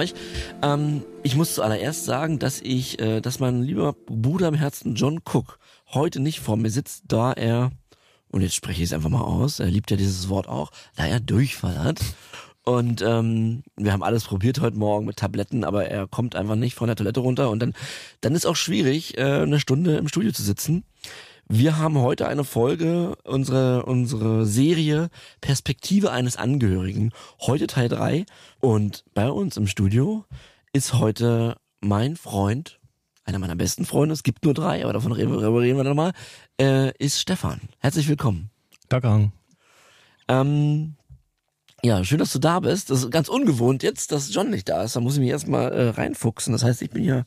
euch. Ähm, ich muss zuallererst sagen, dass ich, äh, dass mein lieber Bruder im Herzen John Cook heute nicht vor mir sitzt, da er, und jetzt spreche ich es einfach mal aus, er liebt ja dieses Wort auch, da er Durchfall hat. Und ähm, wir haben alles probiert heute Morgen mit Tabletten, aber er kommt einfach nicht von der Toilette runter. Und dann, dann ist auch schwierig, äh, eine Stunde im Studio zu sitzen. Wir haben heute eine Folge, unsere, unsere Serie Perspektive eines Angehörigen. Heute Teil drei Und bei uns im Studio ist heute mein Freund, einer meiner besten Freunde, es gibt nur drei, aber davon reden wir, reden wir nochmal, äh, ist Stefan. Herzlich willkommen. Danke. Ähm, ja, schön, dass du da bist. Das ist ganz ungewohnt jetzt, dass John nicht da ist. Da muss ich mich erstmal äh, reinfuchsen. Das heißt, ich bin ja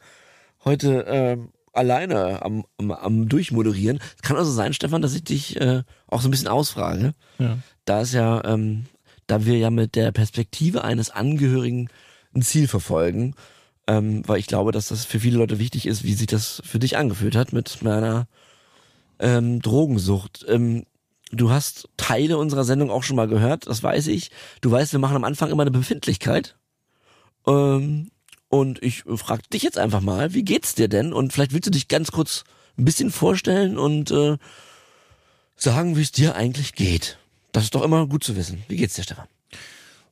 heute äh, alleine am, am, am Durchmoderieren. Es kann also sein, Stefan, dass ich dich äh, auch so ein bisschen ausfrage. Ja. Da ist ja, ähm, da wir ja mit der Perspektive eines Angehörigen ein Ziel verfolgen, ähm, weil ich glaube, dass das für viele Leute wichtig ist, wie sich das für dich angefühlt hat mit meiner ähm, Drogensucht. Ähm, du hast Teile unserer Sendung auch schon mal gehört, das weiß ich. Du weißt, wir machen am Anfang immer eine Befindlichkeit. Ähm, und ich frage dich jetzt einfach mal, wie geht's dir denn? Und vielleicht willst du dich ganz kurz ein bisschen vorstellen und äh, sagen, wie es dir eigentlich geht. Das ist doch immer gut zu wissen. Wie geht's dir, Stefan?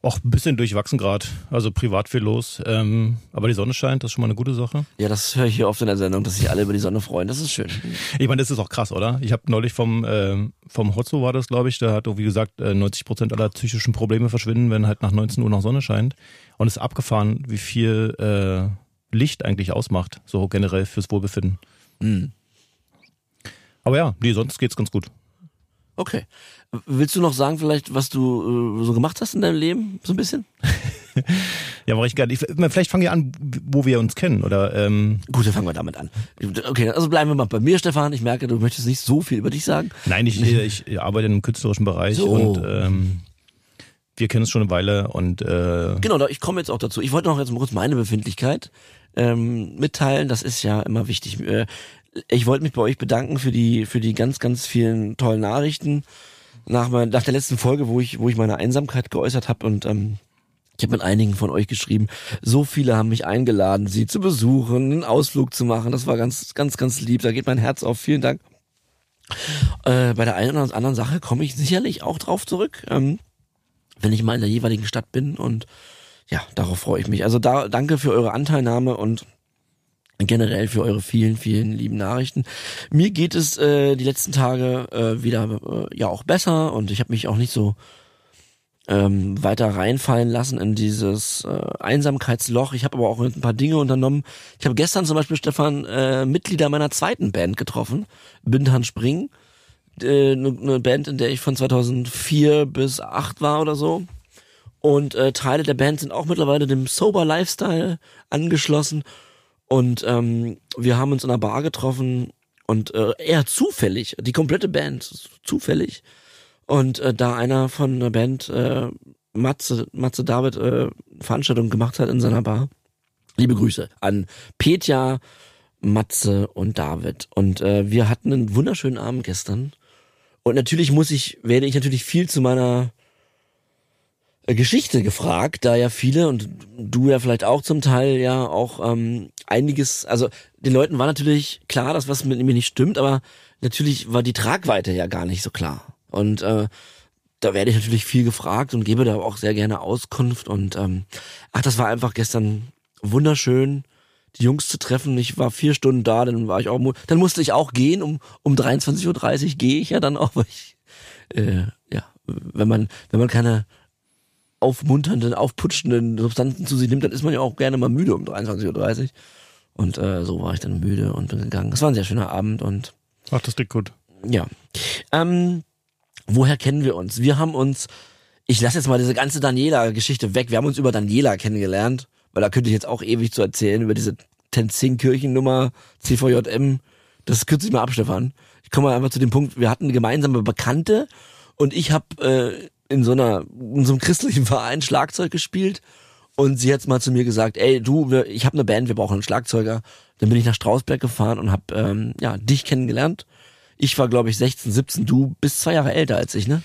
Auch ein bisschen durchwachsen gerade. Also privat viel los. Ähm, aber die Sonne scheint, das ist schon mal eine gute Sache. Ja, das höre ich hier oft in der Sendung, dass sich alle über die Sonne freuen. Das ist schön. Ich meine, das ist auch krass, oder? Ich habe neulich vom, äh, vom Hotzo war das, glaube ich, der hat, wie gesagt, 90 äh, Prozent aller psychischen Probleme verschwinden, wenn halt nach 19 Uhr noch Sonne scheint. Und es ist abgefahren, wie viel äh, Licht eigentlich ausmacht, so generell fürs Wohlbefinden. Mhm. Aber ja, nee, sonst geht's ganz gut. Okay. Willst du noch sagen, vielleicht, was du äh, so gemacht hast in deinem Leben? So ein bisschen? ja, mache ich gerne. Vielleicht fangen wir an, wo wir uns kennen, oder? Ähm Gut, dann fangen wir damit an. Okay, also bleiben wir mal bei mir, Stefan. Ich merke, du möchtest nicht so viel über dich sagen. Nein, ich, ich arbeite einem künstlerischen Bereich so. und ähm, wir kennen uns schon eine Weile und äh Genau, ich komme jetzt auch dazu. Ich wollte noch jetzt mal kurz meine Befindlichkeit ähm, mitteilen. Das ist ja immer wichtig. Äh, ich wollte mich bei euch bedanken für die für die ganz ganz vielen tollen Nachrichten nach, mein, nach der letzten Folge, wo ich wo ich meine Einsamkeit geäußert habe und ähm, ich habe mit einigen von euch geschrieben. So viele haben mich eingeladen, sie zu besuchen, einen Ausflug zu machen. Das war ganz ganz ganz lieb. Da geht mein Herz auf. Vielen Dank. Äh, bei der einen oder anderen Sache komme ich sicherlich auch drauf zurück, ähm, wenn ich mal in der jeweiligen Stadt bin und ja, darauf freue ich mich. Also da danke für eure Anteilnahme und generell für eure vielen, vielen lieben Nachrichten. Mir geht es äh, die letzten Tage äh, wieder äh, ja auch besser und ich habe mich auch nicht so ähm, weiter reinfallen lassen in dieses äh, Einsamkeitsloch. Ich habe aber auch ein paar Dinge unternommen. Ich habe gestern zum Beispiel, Stefan, äh, Mitglieder meiner zweiten Band getroffen, Bindhan Spring. Äh, eine ne Band, in der ich von 2004 bis 8 war oder so. Und äh, Teile der Band sind auch mittlerweile dem Sober Lifestyle angeschlossen. Und ähm, wir haben uns in einer Bar getroffen und äh, eher zufällig, die komplette Band, zufällig. Und äh, da einer von der Band, äh, Matze, Matze David, äh, Veranstaltung gemacht hat in seiner Bar. Liebe Grüße an Petja, Matze und David. Und äh, wir hatten einen wunderschönen Abend gestern. Und natürlich muss ich, werde ich natürlich viel zu meiner Geschichte gefragt, da ja viele und du ja vielleicht auch zum Teil ja auch ähm, einiges, also den Leuten war natürlich klar, dass was mit mir nicht stimmt, aber natürlich war die Tragweite ja gar nicht so klar. Und äh, da werde ich natürlich viel gefragt und gebe da auch sehr gerne Auskunft und ähm, ach, das war einfach gestern wunderschön, die Jungs zu treffen. Ich war vier Stunden da, dann war ich auch, dann musste ich auch gehen, um um 23.30 Uhr gehe ich ja dann auch, weil ich, äh, ja, wenn man, wenn man keine aufmunternden, aufputschenden Substanzen zu sich nimmt, dann ist man ja auch gerne mal müde um 23.30 Uhr. Und äh, so war ich dann müde und bin gegangen. Es war ein sehr schöner Abend und. Ach, das klingt gut. Ja. Ähm, woher kennen wir uns? Wir haben uns, ich lasse jetzt mal diese ganze Daniela-Geschichte weg. Wir haben uns über Daniela kennengelernt, weil da könnte ich jetzt auch ewig zu erzählen über diese Tenzing-Kirchennummer, CVJM. Das kürze ich mal ab, Stefan. Ich komme mal einfach zu dem Punkt, wir hatten eine gemeinsame Bekannte und ich habe äh, in so einer in so einem christlichen Verein Schlagzeug gespielt und sie hat mal zu mir gesagt, ey du, wir, ich habe eine Band, wir brauchen einen Schlagzeuger. Dann bin ich nach Strausberg gefahren und habe ähm, ja dich kennengelernt. Ich war glaube ich 16, 17, du bist zwei Jahre älter als ich, ne?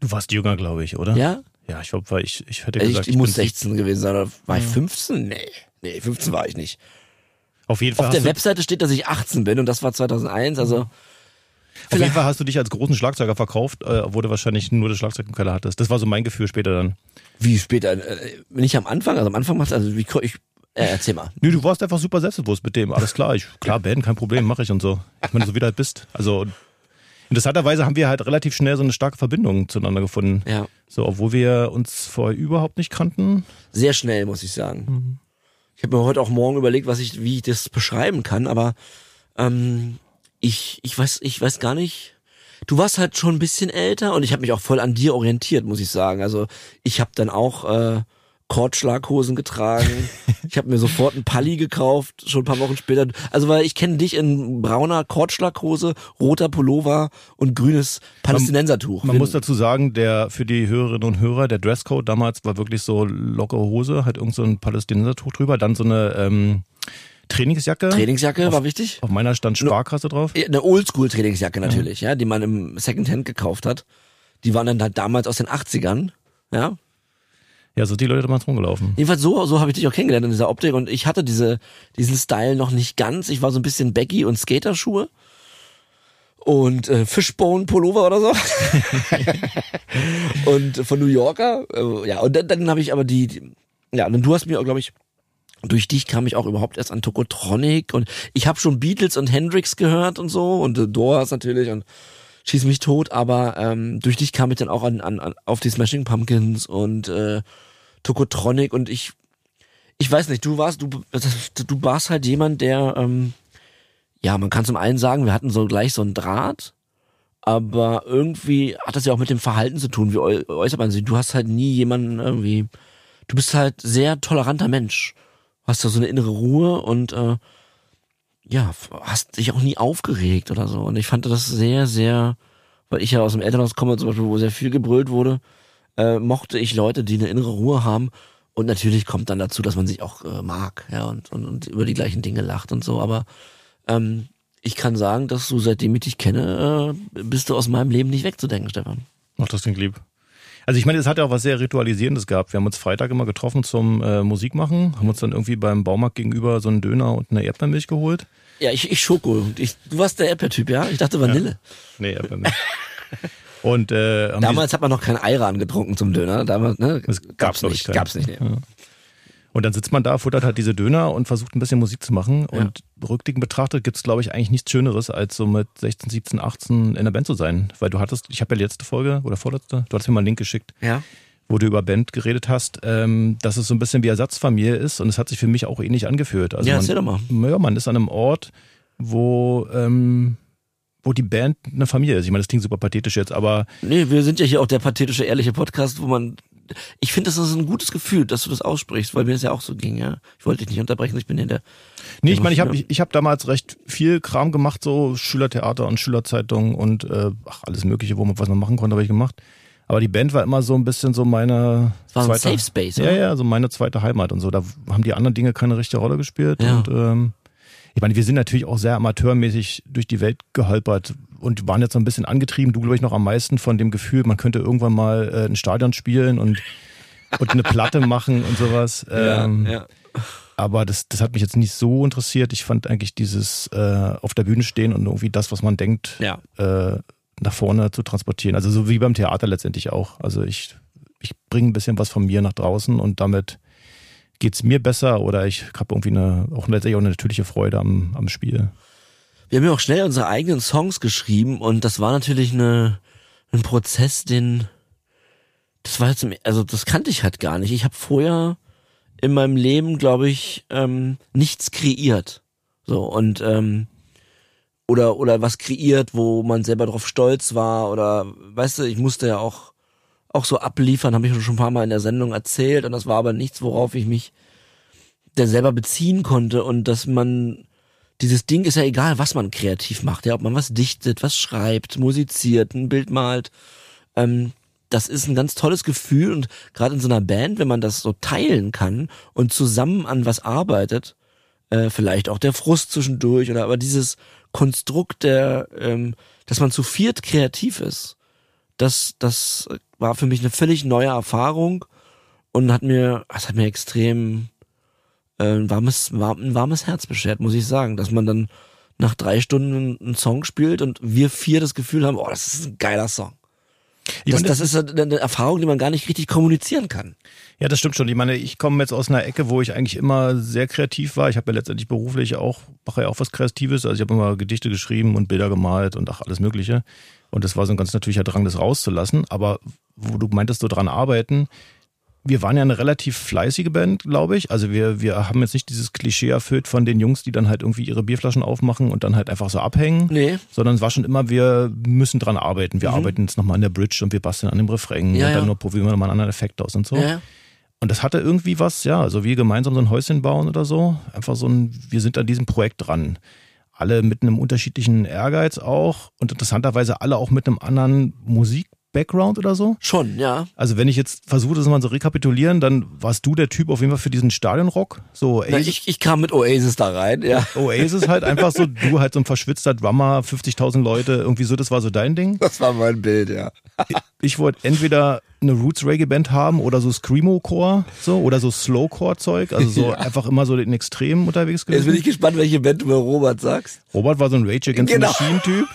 Du warst jünger, glaube ich, oder? Ja, Ja, ich glaube, weil ich, ich hätte Also gesagt, ich, ich muss bin- 16 gewesen sein. Oder war ich 15? Nee. Nee, 15 war ich nicht. Auf jeden Fall Auf der Webseite steht, dass ich 18 bin und das war 2001. Also auf jeden Fall hast du dich als großen Schlagzeuger verkauft, äh, obwohl du wahrscheinlich nur das Schlagzeug im Keller hattest. Das war so mein Gefühl später dann. wie später? Äh, nicht am Anfang. Also am Anfang macht also wie ich. Äh, erzähl mal. Nö, du warst einfach super selbstbewusst mit dem. Alles klar, ich, klar, Band, kein Problem, mache ich und so. Ich meine, so wie du halt bist. Also, interessanterweise haben wir halt relativ schnell so eine starke Verbindung zueinander gefunden. Ja. So, obwohl wir uns vorher überhaupt nicht kannten. Sehr schnell, muss ich sagen. Ich habe mir heute auch morgen überlegt, was ich, wie ich das beschreiben kann, aber ähm, ich, ich weiß, ich weiß gar nicht. Du warst halt schon ein bisschen älter und ich habe mich auch voll an dir orientiert, muss ich sagen. Also ich habe dann auch äh, Kordschlaghosen getragen. ich habe mir sofort einen Palli gekauft, schon ein paar Wochen später. Also weil ich kenne dich in brauner Kordschlaghose, roter Pullover und grünes Palästinensertuch. Man muss dazu sagen, der für die Hörerinnen und Hörer, der Dresscode damals war wirklich so lockere Hose, hat irgend so ein Palästinensertuch drüber, dann so eine ähm, Trainingsjacke. Trainingsjacke war wichtig. Auf meiner stand Sparkasse drauf. Ja, Eine Oldschool-Trainingsjacke natürlich, ja. die man im Secondhand gekauft hat. Die waren dann halt damals aus den 80ern, ja. Ja, so die Leute damals rumgelaufen. Jedenfalls so, so habe ich dich auch kennengelernt in dieser Optik und ich hatte diese, diesen Style noch nicht ganz. Ich war so ein bisschen Baggy und Skaterschuhe und äh, Fishbone Pullover oder so. und von New Yorker, äh, ja, und dann, dann habe ich aber die, die ja, und du hast mir, glaube ich, durch dich kam ich auch überhaupt erst an Tokotronic und ich habe schon Beatles und Hendrix gehört und so und äh, Doors natürlich und schieß mich tot, aber ähm, durch dich kam ich dann auch an, an, an auf die Smashing Pumpkins und äh, Tokotronic und ich ich weiß nicht, du warst du du warst halt jemand, der ähm, ja, man kann zum einen sagen, wir hatten so gleich so einen Draht, aber irgendwie hat das ja auch mit dem Verhalten zu tun, wie äu- äußert man sich. Du hast halt nie jemanden irgendwie, du bist halt sehr toleranter Mensch, hast da so eine innere Ruhe und äh, ja, hast dich auch nie aufgeregt oder so. Und ich fand das sehr, sehr, weil ich ja aus dem Elternhaus komme, zum Beispiel, wo sehr viel gebrüllt wurde, äh, mochte ich Leute, die eine innere Ruhe haben. Und natürlich kommt dann dazu, dass man sich auch äh, mag, ja, und, und, und über die gleichen Dinge lacht und so. Aber ähm, ich kann sagen, dass du, seitdem ich dich kenne, äh, bist du aus meinem Leben nicht wegzudenken, Stefan. Ach, das klingt lieb. Also ich meine, es hat ja auch was sehr Ritualisierendes gehabt. Wir haben uns Freitag immer getroffen zum äh, Musikmachen, haben uns dann irgendwie beim Baumarkt gegenüber so einen Döner und eine Erdbeermilch geholt. Ja, ich, ich Schoko. Ich, du warst der Erdbeertyp, ja? Ich dachte Vanille. Nee, Erdbeermilch. und äh, Damals hat man noch kein Ayran getrunken zum Döner. Damals, ne? Das gab's, ich, nicht. keinen. Gab's nicht, ne? die, und dann sitzt man da, futtert halt diese Döner und versucht ein bisschen Musik zu machen. Und rückblickend betrachtet gibt's glaube ich, eigentlich nichts Schöneres, als so mit 16, 17, 18 in der Band zu sein. Weil du hattest, ich habe ja letzte Folge oder vorletzte, du hattest mir mal einen Link geschickt. Ja. wo du über Band geredet hast, ähm, dass es so ein bisschen wie Ersatzfamilie ist und es hat sich für mich auch ähnlich angefühlt. Also Ja, man, erzähl doch mal. Ja, man ist an einem Ort, wo, ähm, wo die Band eine Familie ist. Ich meine, das klingt super pathetisch jetzt, aber Nee, wir sind ja hier auch der pathetische, ehrliche Podcast, wo man. Ich finde, das ist ein gutes Gefühl, dass du das aussprichst, weil mir das ja auch so ging, ja. Ich wollte dich nicht unterbrechen, ich bin hier der. nee, ich meine, ich habe Ja. ich, ich hab damals recht viel Kram gemacht, so Schülertheater und Schülerzeitung und äh, ach, alles Mögliche, wo man was man machen konnte, habe ich gemacht. Aber die Band war immer so ein bisschen so meine Es war ein zweite, Safe Space, Ja, oder? ja, so meine zweite Heimat und so. Da haben die anderen Dinge keine richtige Rolle gespielt. Ja. Und ähm, ich meine, wir sind natürlich auch sehr amateurmäßig durch die Welt geholpert und waren jetzt so ein bisschen angetrieben, du glaube ich noch am meisten von dem Gefühl, man könnte irgendwann mal äh, ein Stadion spielen und, und eine Platte machen und sowas. Ähm, ja. Aber das, das hat mich jetzt nicht so interessiert. Ich fand eigentlich dieses äh, auf der Bühne stehen und irgendwie das, was man denkt, Ja. äh, nach vorne zu transportieren. Also so wie beim Theater letztendlich auch. Also ich, ich bringe ein bisschen was von mir nach draußen und damit geht's mir besser oder ich habe irgendwie eine, auch letztendlich auch eine natürliche Freude am, am Spiel. Wir haben ja auch schnell unsere eigenen Songs geschrieben und das war natürlich eine, ein Prozess, den das war jetzt, also das kannte ich halt gar nicht. Ich habe vorher in meinem Leben, glaube ich, ähm, nichts kreiert. So und ähm, oder oder was kreiert, wo man selber drauf stolz war oder weißt du, ich musste ja auch auch so abliefern, habe ich schon ein paar Mal in der Sendung erzählt und das war aber nichts, worauf ich mich der selber beziehen konnte und dass man dieses Ding ist ja egal, was man kreativ macht, ja, ob man was dichtet, was schreibt, musiziert, ein Bild malt. Ähm, das ist ein ganz tolles Gefühl und gerade in so einer Band, wenn man das so teilen kann und zusammen an was arbeitet, äh, vielleicht auch der Frust zwischendurch oder aber dieses Konstrukt der, ähm, dass man zu viert kreativ ist, das, das war für mich eine völlig neue Erfahrung und hat mir, es hat mir extrem ein warmes, warm, ein warmes Herz beschert, muss ich sagen, dass man dann nach drei Stunden einen Song spielt und wir vier das Gefühl haben, oh, das ist ein geiler Song. Das, das ist eine Erfahrung, die man gar nicht richtig kommunizieren kann. Ja, das stimmt schon. Ich meine, ich komme jetzt aus einer Ecke, wo ich eigentlich immer sehr kreativ war. Ich habe ja letztendlich beruflich auch, mache ja auch was Kreatives. Also ich habe immer Gedichte geschrieben und Bilder gemalt und ach, alles Mögliche. Und das war so ein ganz natürlicher Drang, das rauszulassen. Aber wo du meintest, so dran arbeiten, wir waren ja eine relativ fleißige Band, glaube ich. Also wir, wir haben jetzt nicht dieses Klischee erfüllt von den Jungs, die dann halt irgendwie ihre Bierflaschen aufmachen und dann halt einfach so abhängen. Nee. Sondern es war schon immer, wir müssen dran arbeiten. Wir mhm. arbeiten jetzt nochmal an der Bridge und wir basteln an dem Refrain ja, und dann ja. nur probieren wir nochmal einen anderen Effekt aus und so. Ja. Und das hatte irgendwie was, ja, also wir gemeinsam so ein Häuschen bauen oder so. Einfach so ein, wir sind an diesem Projekt dran. Alle mit einem unterschiedlichen Ehrgeiz auch und interessanterweise alle auch mit einem anderen Musik Background oder so? Schon, ja. Also wenn ich jetzt versuche, das mal so rekapitulieren, dann warst du der Typ auf jeden Fall für diesen Stadionrock. So Na, ich, ich kam mit Oasis da rein, ja. Oasis halt einfach so, du halt so ein verschwitzter Drummer, 50.000 Leute, irgendwie so, das war so dein Ding. Das war mein Bild, ja. ich, ich wollte entweder eine Roots Reggae Band haben oder so Screamo Core so oder so Slowcore Zeug, also so ja. einfach immer so in Extremen unterwegs gewesen. Jetzt bin ich gespannt, welche Band du über Robert sagst. Robert war so ein Rage Against genau. Machine Typ.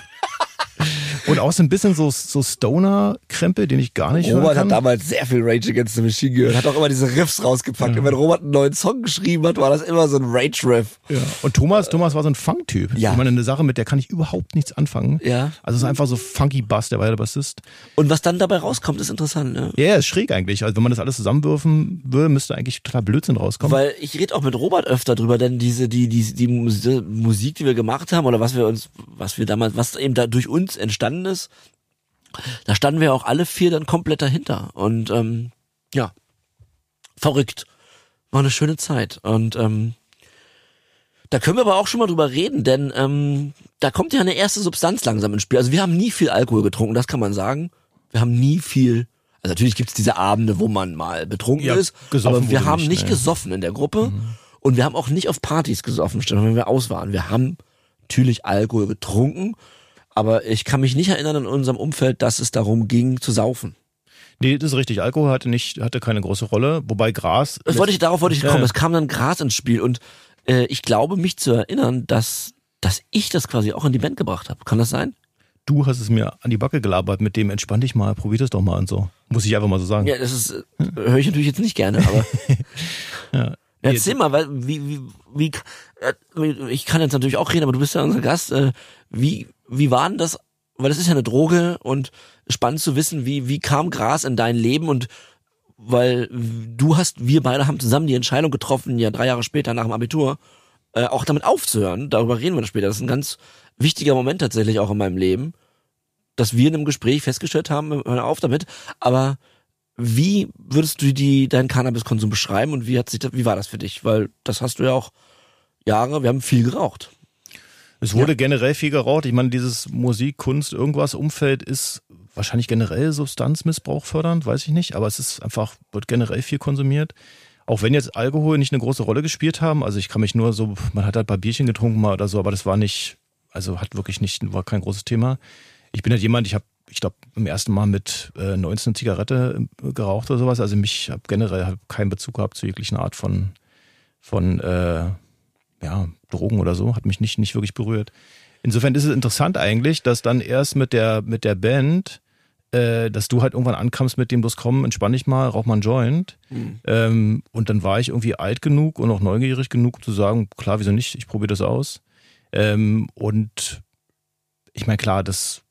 Und auch so ein bisschen so, so Stoner-Krempel, den ich gar nicht Robert hat damals sehr viel Rage Against the Machine gehört, hat auch immer diese Riffs rausgepackt. Ja. Und wenn Robert einen neuen Song geschrieben hat, war das immer so ein Rage-Riff. Ja. Und Thomas, Thomas war so ein Funk-Typ. Ja. Ich meine, eine Sache, mit der kann ich überhaupt nichts anfangen. Ja. Also es ist einfach so funky Bass, der war ja der Bassist. Und was dann dabei rauskommt, ist interessant, ne? Ja, ist schräg eigentlich. Also wenn man das alles zusammenwürfen würde, müsste eigentlich total Blödsinn rauskommen. Weil ich rede auch mit Robert öfter drüber, denn diese, die, die, die Musik, die wir gemacht haben, oder was wir uns, was wir damals, was eben da durch uns entstanden ist, da standen wir auch alle vier dann komplett dahinter. Und ähm, ja, verrückt. War eine schöne Zeit. Und ähm, da können wir aber auch schon mal drüber reden, denn ähm, da kommt ja eine erste Substanz langsam ins Spiel. Also wir haben nie viel Alkohol getrunken, das kann man sagen. Wir haben nie viel. Also natürlich gibt's diese Abende, wo man mal betrunken ja, ist, aber wir haben nicht, nicht ne? gesoffen in der Gruppe mhm. und wir haben auch nicht auf Partys gesoffen, wenn wir aus waren. Wir haben natürlich Alkohol getrunken aber ich kann mich nicht erinnern in unserem Umfeld, dass es darum ging zu saufen. Nee, das ist richtig. Alkohol hatte nicht, hatte keine große Rolle, wobei Gras. Das wollte ich, darauf wollte ich kommen. Ja. Es kam dann Gras ins Spiel und äh, ich glaube, mich zu erinnern, dass, dass ich das quasi auch in die Band gebracht habe. Kann das sein? Du hast es mir an die Backe gelabert, mit dem entspann dich mal, probier das doch mal und so. Muss ich einfach mal so sagen. Ja, das ist, hm? höre ich natürlich jetzt nicht gerne, aber. ja. Erzähl mal, weil, wie, wie, wie, äh, ich kann jetzt natürlich auch reden, aber du bist ja unser Gast. Äh, wie, wie war denn das? Weil das ist ja eine Droge und spannend zu wissen, wie, wie kam Gras in dein Leben und weil du hast, wir beide haben zusammen die Entscheidung getroffen, ja drei Jahre später nach dem Abitur, äh, auch damit aufzuhören. Darüber reden wir später. Das ist ein ganz wichtiger Moment tatsächlich auch in meinem Leben, dass wir in einem Gespräch festgestellt haben, hör auf damit. Aber wie würdest du die, deinen Cannabiskonsum beschreiben und wie hat sich das, wie war das für dich? Weil das hast du ja auch Jahre, wir haben viel geraucht. Es wurde ja. generell viel geraucht. Ich meine, dieses Musik, Kunst, irgendwas Umfeld ist wahrscheinlich generell Substanzmissbrauch fördernd, weiß ich nicht, aber es ist einfach, wird generell viel konsumiert. Auch wenn jetzt Alkohol nicht eine große Rolle gespielt haben, also ich kann mich nur so, man hat halt ein paar Bierchen getrunken mal oder so, aber das war nicht, also hat wirklich nicht, war kein großes Thema. Ich bin halt jemand, ich habe, ich glaube, im ersten Mal mit äh, 19 Zigarette äh, geraucht oder sowas. Also mich habe generell hab keinen Bezug gehabt zu jeglichen Art von, von äh, ja, Drogen oder so, hat mich nicht, nicht wirklich berührt. Insofern ist es interessant eigentlich, dass dann erst mit der, mit der Band, äh, dass du halt irgendwann ankamst mit dem, bloß komm, entspann dich mal, rauch mal einen Joint. Mhm. Ähm, und dann war ich irgendwie alt genug und auch neugierig genug, zu sagen, klar, wieso nicht, ich probiere das aus. Ähm, und ich meine, klar, das,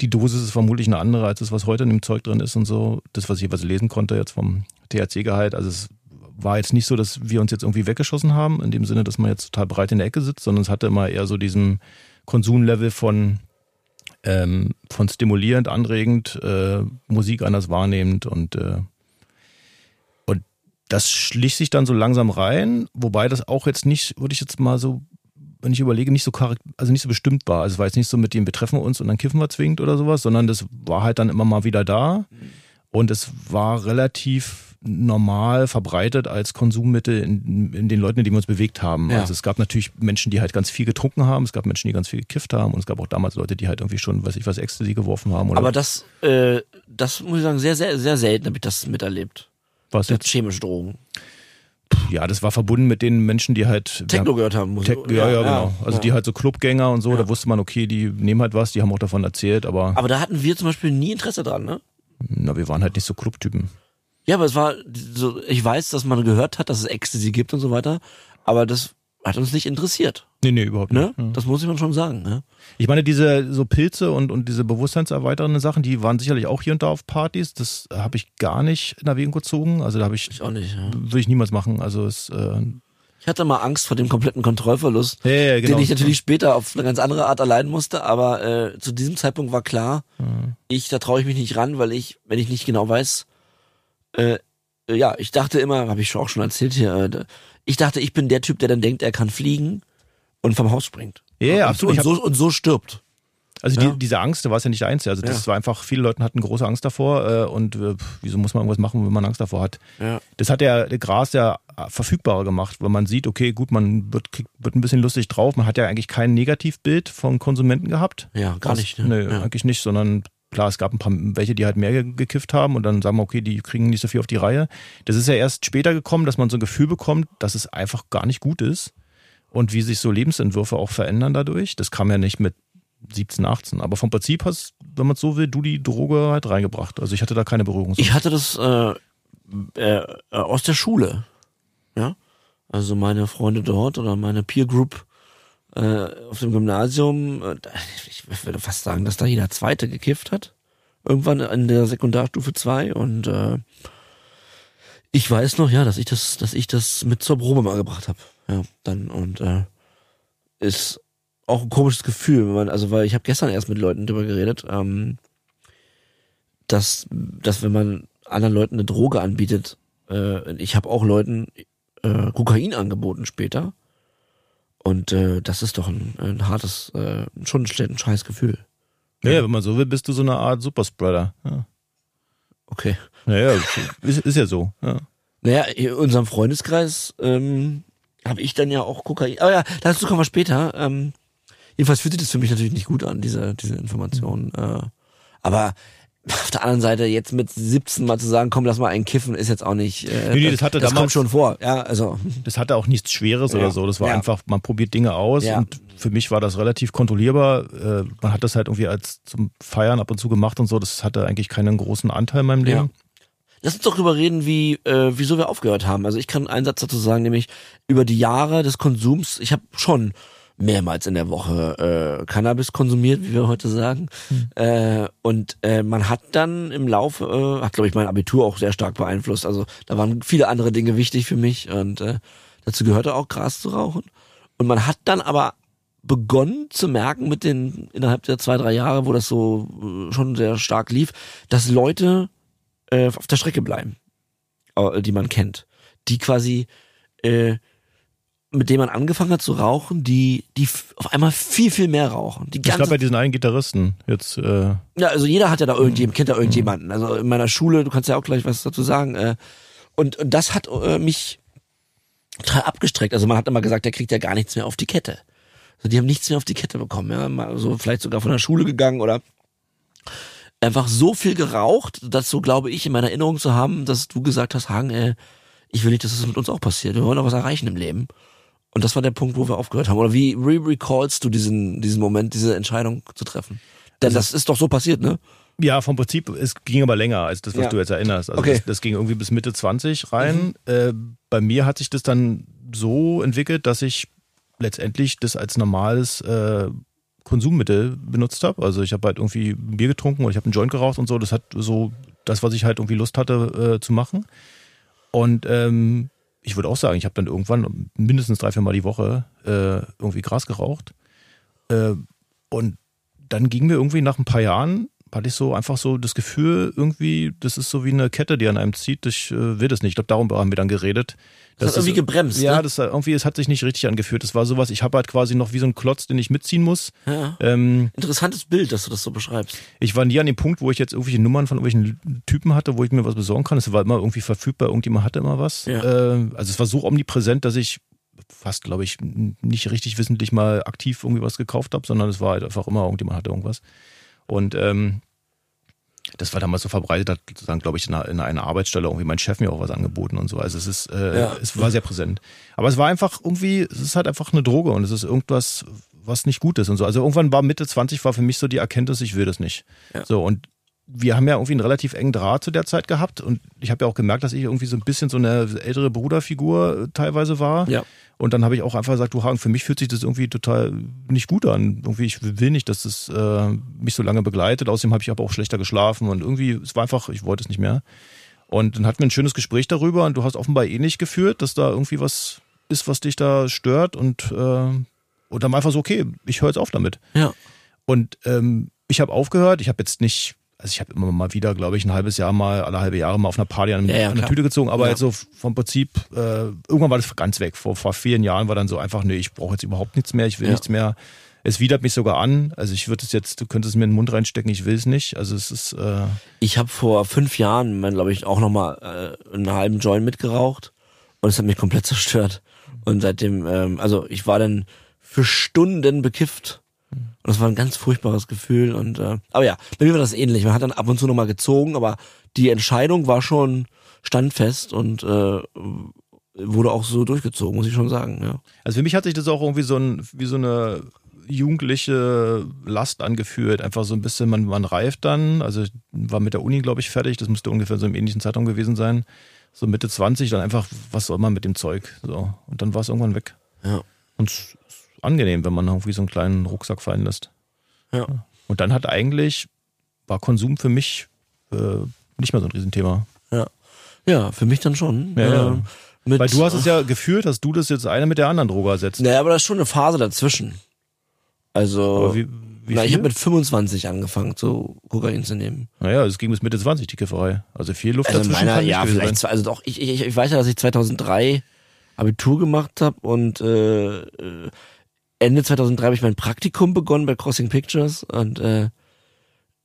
die Dosis ist vermutlich eine andere als das, was heute in dem Zeug drin ist und so. Das, was ich jeweils lesen konnte jetzt vom THC-Gehalt, also es war jetzt nicht so, dass wir uns jetzt irgendwie weggeschossen haben, in dem Sinne, dass man jetzt total breit in der Ecke sitzt, sondern es hatte immer eher so diesen Konsumlevel von, ähm, von stimulierend, anregend, äh, Musik anders wahrnehmend und, äh, und das schlich sich dann so langsam rein, wobei das auch jetzt nicht, würde ich jetzt mal so, wenn ich überlege, nicht so also nicht so bestimmt war. Also es war jetzt nicht so mit dem betreffen wir uns und dann kiffen wir zwingend oder sowas, sondern das war halt dann immer mal wieder da. Und es war relativ normal verbreitet als Konsummittel in, in den Leuten, in denen wir uns bewegt haben. Ja. Also es gab natürlich Menschen, die halt ganz viel getrunken haben, es gab Menschen, die ganz viel gekifft haben und es gab auch damals Leute, die halt irgendwie schon, weiß ich was, Ecstasy geworfen haben oder Aber das, äh, das muss ich sagen, sehr, sehr, sehr selten habe ich das miterlebt. was jetzt. chemische Drogen. Ja, das war verbunden mit den Menschen, die halt Techno gehört haben. Muss Tech, ja, ja, genau. Also ja. die halt so Clubgänger und so, Ja. da wusste man, okay, die nehmen halt was, die haben auch davon erzählt, aber, Aber da hatten wir zum Beispiel nie Interesse dran, ne? na, wir waren halt nicht so Clubtypen. Ja, aber es war so, ich weiß, dass man gehört hat, dass es Ecstasy gibt und so weiter, aber das hat uns nicht interessiert, Nee, nee, überhaupt ne? nicht. Ja. Das muss ich man schon sagen, ne? Ich meine, diese so Pilze und, und diese bewusstseinserweiternden Sachen, die waren sicherlich auch hier und da auf Partys. Das habe ich gar nicht in Erwägung gezogen. Also da habe ich, Ich auch nicht, ja. würde ich niemals machen. Also es, äh, Ich hatte mal Angst vor dem kompletten Kontrollverlust, ja, ja, genau. den ich natürlich später auf eine ganz andere Art erleiden musste, aber äh, zu diesem Zeitpunkt war klar, ich, da traue ich mich nicht ran, weil ich, wenn ich nicht genau weiß, äh, ja, ich dachte immer, habe ich schon auch schon erzählt hier, äh, ich dachte, ich bin der Typ, der dann denkt, er kann fliegen und vom Haus springt. Ja, und, absolut. Und so, und so stirbt. Also Ja. die, diese Angst, da war es ja nicht der Einzige. Also das Ja. war einfach, viele Leute hatten große Angst davor äh, und äh, wieso muss man irgendwas machen, wenn man Angst davor hat? Ja. Das hat der, der Gras ja verfügbarer gemacht, weil man sieht, okay, gut, man wird, kriegt, wird ein bisschen lustig drauf. Man hat ja eigentlich kein Negativbild von Konsumenten gehabt. Ja, gar Was- nicht. Ne? Nee, ja. eigentlich nicht, sondern klar, es gab ein paar welche, die halt mehr ge- gekifft haben und dann sagen wir, okay, die kriegen nicht so viel auf die Reihe. Das ist ja erst später gekommen, dass man so ein Gefühl bekommt, dass es einfach gar nicht gut ist und wie sich so Lebensentwürfe auch verändern dadurch. Das kam ja nicht mit 17, 18. Aber vom Prinzip hast, wenn man es so will, du die Droge halt reingebracht. Also ich hatte da keine Berührung. Ich hatte das äh, äh, äh, aus der Schule. Ja. Also meine Freunde dort oder meine Peer Group auf dem Gymnasium, äh, ich würde fast sagen, dass da jeder Zweite gekifft hat. Irgendwann in der Sekundarstufe 2 und äh, ich weiß noch, ja, dass ich das, dass ich das mit zur Probe mal gebracht habe. Ja, dann und äh, ist auch ein komisches Gefühl, wenn man, also weil ich habe gestern erst mit Leuten drüber geredet, ähm, dass, dass wenn man anderen Leuten eine Droge anbietet, äh, ich habe auch Leuten äh, Kokain angeboten später. Und äh, das ist doch ein, ein hartes, äh, schon ein, scheiß Gefühl. Ja, wenn man so will, bist du so eine Art Superspreader. Ja, Okay. naja, ist, ist ja so. Ja. Naja, in unserem Freundeskreis ähm, habe ich dann ja auch Kokain. Aber ja, dazu kommen wir später. Ähm, jedenfalls fühlt sich das für mich natürlich nicht gut an, diese, diese Information. Äh, aber auf der anderen Seite, jetzt mit 17 mal zu sagen, komm, lass mal einen kiffen, ist jetzt auch nicht. Äh, Nee, nee, das hatte das damals- kommt schon vor. Ja, also. Das hatte auch nichts Schweres Ja. oder so. Das war Ja. einfach, man probiert Dinge aus Ja. und für mich war das relativ kontrollierbar. Äh, man hat das halt irgendwie als zum Feiern ab und zu gemacht und so. Das hatte eigentlich keinen großen Anteil in meinem Leben. Lass uns doch drüber reden, wie, äh, wieso wir aufgehört haben. Also ich kann einen Satz dazu sagen, nämlich über die Jahre des Konsums. Ich habe schon mehrmals in der Woche äh, Cannabis konsumiert, wie wir heute sagen. Äh, und äh, man hat dann im Laufe, äh, hat glaube ich mein Abitur auch sehr stark beeinflusst. Also da waren viele andere Dinge wichtig für mich und äh, dazu gehörte auch Gras zu rauchen. Und man hat dann aber begonnen zu merken mit den innerhalb der zwei drei Jahre, wo das so äh, schon sehr stark lief, dass Leute äh, auf der Strecke bleiben, äh, die man kennt, die quasi äh, mit denen man angefangen hat zu rauchen, die die auf einmal viel viel mehr rauchen. Die Ich glaube bei diesen einen Gitarristen jetzt. Äh, ja, also jeder hat ja da irgendjemand, kennt da irgendjemanden. Also in meiner Schule, du kannst ja auch gleich was dazu sagen. Äh, und, und das hat äh, mich total abgestreckt. Also man hat immer gesagt, der kriegt ja gar nichts mehr auf die Kette. Also die haben nichts mehr auf die Kette bekommen, ja. Mal so vielleicht sogar von der Schule gegangen oder einfach so viel geraucht, dass so glaube ich in meiner Erinnerung zu haben, dass du gesagt hast, Hang, äh, ich will nicht, dass es das mit uns auch passiert. Wir wollen auch was erreichen im Leben. Und das war der Punkt, wo wir aufgehört haben. Oder wie re recallst du diesen, diesen Moment, diese Entscheidung zu treffen? Denn das ist doch so passiert, ne? ja, vom Prinzip, es ging aber länger als das, was Ja. du jetzt erinnerst. Also Okay. das, das ging irgendwie bis Mitte 20 rein. Äh, bei mir hat sich das dann so entwickelt, dass ich letztendlich das als normales äh, Konsummittel benutzt habe. Also ich habe halt irgendwie Bier getrunken oder ich habe einen Joint geraucht und so. Das hat so das, was ich halt irgendwie Lust hatte äh, zu machen. Und ähm, ich würde auch sagen, ich habe dann irgendwann mindestens drei, vier Mal die Woche äh, irgendwie Gras geraucht. Äh, und dann ging mir irgendwie nach ein paar Jahren hatte ich so einfach so das Gefühl, irgendwie, das ist so wie eine Kette, die an einem zieht. Ich äh, will das nicht. Ich glaube, darum haben wir dann geredet. Das, hat irgendwie gebremst. Ja, ne? das irgendwie, es hat sich nicht richtig angefühlt. Das war sowas, ich habe halt quasi noch wie so ein Klotz, den ich mitziehen muss. Ja. Ähm, Interessantes Bild, dass du das so beschreibst. ich war nie an dem Punkt, wo ich jetzt irgendwelche Nummern von irgendwelchen Typen hatte, wo ich mir was besorgen kann. Es war immer irgendwie verfügbar, irgendjemand hatte immer was. Ja. Äh, also es war so omnipräsent, dass ich fast, glaube ich, nicht richtig wissentlich mal aktiv irgendwie was gekauft habe, sondern es war halt einfach immer, irgendjemand hatte irgendwas. Und ähm, das war damals so verbreitet, hat dann, glaube ich, in einer, in einer Arbeitsstelle irgendwie mein Chef mir auch was angeboten und so. Also es ist, äh, Ja. es war sehr präsent. Aber es war einfach irgendwie, es ist halt einfach eine Droge und es ist irgendwas, was nicht gut ist und so. Also irgendwann war Mitte 20 war für mich so die Erkenntnis, ich will das nicht. Ja. So und wir haben ja irgendwie einen relativ engen Draht zu der Zeit gehabt und ich habe ja auch gemerkt, dass ich irgendwie so ein bisschen so eine ältere Bruderfigur äh, teilweise war. Ja. Und dann habe ich auch einfach gesagt, du Hagen, für mich fühlt sich das irgendwie total nicht gut an. Irgendwie, ich will nicht, dass das äh, mich so lange begleitet. Außerdem habe ich aber auch schlechter geschlafen und irgendwie, es war einfach, ich wollte es nicht mehr. Und dann hatten wir ein schönes Gespräch darüber und du hast offenbar ähnlich geführt, dass da irgendwie was ist, was dich da stört und, äh, und dann war einfach so, okay, ich höre jetzt auf damit. Ja. Und ähm, ich habe aufgehört, ich habe jetzt nicht, also ich habe immer mal wieder, glaube ich, ein halbes Jahr mal, alle halbe Jahre mal auf einer Party an, Ja, ja, eine klar. Tüte gezogen, aber Ja. jetzt so vom Prinzip, äh, irgendwann war das ganz weg. Vor, vor vielen Jahren war dann so einfach, nee, ich brauche jetzt überhaupt nichts mehr, ich will nichts mehr. Es widert mich sogar an. Also ich würde es jetzt, du könntest es mir in den Mund reinstecken, ich will es nicht. Also es ist, äh, Ich habe vor fünf Jahren, glaube ich, auch nochmal äh, einen halben Joint mitgeraucht und es hat mich komplett zerstört. Und seitdem, ähm, also ich war dann für Stunden bekifft. Und das war ein ganz furchtbares Gefühl. Und äh, aber ja, bei mir war das ähnlich. Man hat dann ab und zu nochmal gezogen, aber die Entscheidung war schon standfest und äh, wurde auch so durchgezogen, muss ich schon sagen. Ja. Also für mich hat sich das auch irgendwie so ein, wie so eine jugendliche Last angefühlt. Einfach so ein bisschen, man, man reift dann. Also ich war mit der Uni, glaube ich, fertig. Das müsste ungefähr so im ähnlichen Zeitraum gewesen sein. So Mitte 20, dann einfach, was soll man mit dem Zeug? So. Und dann war es irgendwann weg. Ja. Und angenehm, wenn man irgendwie so einen kleinen Rucksack fallen lässt. Ja. Und dann hat eigentlich, war Konsum für mich äh, nicht mehr so ein Riesenthema. Ja, für mich dann schon. Ja, ja. Ähm, mit, Weil du hast es ja gefühlt, dass du das jetzt eine mit der anderen Droge ersetzt. Naja, aber da ist schon eine Phase dazwischen. Also, wie, wie na, ich habe mit 25 angefangen, so Kokain zu nehmen. Naja, es ging bis Mitte 20, die Kifferei. Also viel Luft Also dazwischen meiner, ja, vielleicht, sein. zwei, also doch, ich, ich, ich weiß ja, dass ich 2003 Abitur gemacht habe und äh, äh, Ende 2003 habe ich mein Praktikum begonnen bei Crossing Pictures und äh,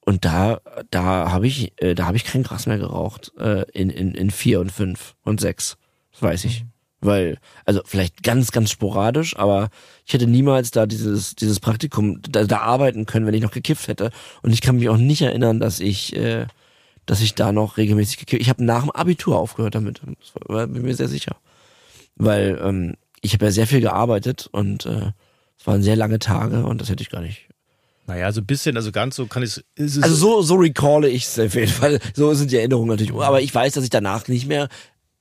und da da habe ich äh, da habe ich kein Gras mehr geraucht äh, in in in vier und fünf und sechs, das weiß ich, weil also vielleicht ganz ganz sporadisch, aber ich hätte niemals da dieses dieses Praktikum da, da arbeiten können, wenn ich noch gekifft hätte. Und ich kann mich auch nicht erinnern, dass ich äh, dass ich da noch regelmäßig gekifft. Ich habe nach dem Abitur aufgehört damit, das war, bin mir sehr sicher, weil ähm, ich habe ja sehr viel gearbeitet und äh, es waren sehr lange Tage und das hätte ich gar nicht. Naja, so ein bisschen, also ganz so kann ich es. Also so so recalle ich es auf jeden Fall. So sind die Erinnerungen natürlich. Aber ich weiß, dass ich danach nicht mehr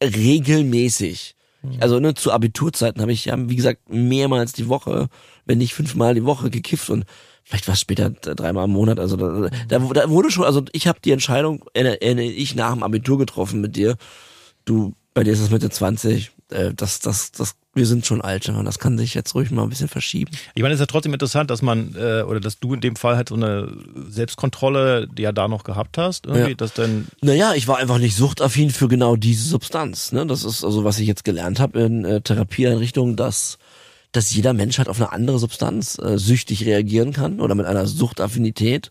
regelmäßig. Also ne, zu Abiturzeiten habe ich ja, wie gesagt, mehrmals die Woche, wenn nicht fünfmal die Woche gekifft und vielleicht war es später dreimal im Monat. Also da, da, da wurde schon, also ich habe die Entscheidung, erinnere erinnere ich nach dem Abitur getroffen mit dir. Du, bei dir ist es Mitte 20. Äh, das, das, das, wir sind schon alte und das kann sich jetzt ruhig mal ein bisschen verschieben. Ich meine, es ist ja trotzdem interessant, dass man, äh, oder dass du in dem Fall halt so eine Selbstkontrolle, die ja da noch gehabt hast, irgendwie, Ja. dass dann, Naja, ich war einfach nicht suchtaffin für genau diese Substanz. Ne? Das ist also, was ich jetzt gelernt habe in äh, Therapieeinrichtungen, dass, dass jeder Mensch halt auf eine andere Substanz äh, süchtig reagieren kann oder mit einer Suchtaffinität.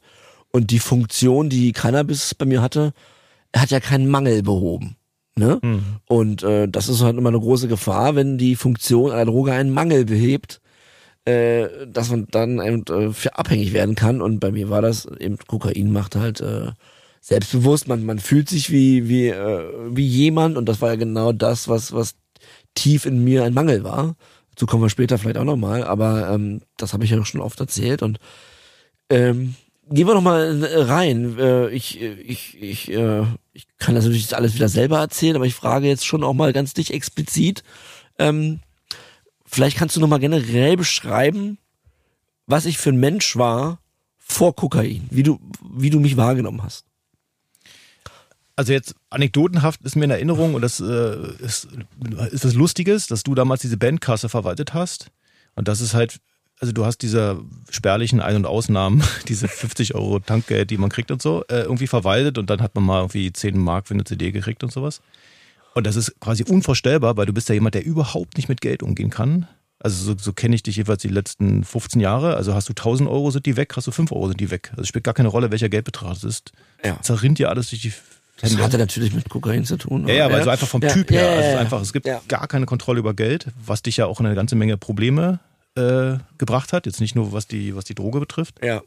Und die Funktion, die Cannabis bei mir hatte, hat ja keinen Mangel behoben. Ne? hm, Und äh, das ist halt immer eine große Gefahr, wenn die Funktion einer Droge einen Mangel behebt, äh, dass man dann eben, äh, für abhängig werden kann. Und bei mir war das eben Kokain macht halt äh, selbstbewusst. Man man fühlt sich wie wie äh, wie jemand und das war ja genau das, was was tief in mir ein Mangel war. Dazu kommen wir später vielleicht auch nochmal, aber ähm, das habe ich ja schon oft erzählt und ähm, gehen wir noch mal äh, rein. Äh, ich, ich, ich, äh, ich kann das natürlich alles wieder selber erzählen, aber ich frage jetzt schon auch mal ganz dich explizit. Ähm, vielleicht kannst du noch mal generell beschreiben, was ich für ein Mensch war vor Kokain, wie du, wie du mich wahrgenommen hast. also jetzt anekdotenhaft ist mir in Erinnerung, und das äh, ist, ist was Lustiges, dass du damals diese Bandkasse verwaltet hast. Und das ist halt, also du hast diese spärlichen Ein- und Ausnahmen, diese 50 Euro Tankgeld, die man kriegt und so, äh, irgendwie verwaltet und dann hat man mal irgendwie 10 Mark für eine CD gekriegt und sowas. Und das ist quasi unvorstellbar, weil du bist ja jemand, der überhaupt nicht mit Geld umgehen kann. Also so, so kenne ich dich jeweils die letzten 15 Jahre. Also hast du 1000 Euro, sind die weg, hast du 5 Euro, sind die weg. Also es spielt gar keine Rolle, welcher Geldbetrag es ist. Ja. Zerrinnt dir alles durch die Das hatte natürlich mit Kokain zu tun. Ja, ja, aber also einfach vom Ja, Typ ja, her. ja, also es, ist ja. einfach, es gibt Ja. gar keine Kontrolle über Geld, was dich ja auch in eine ganze Menge Probleme äh, gebracht hat. Jetzt nicht nur was die, was die Droge betrifft. Ja.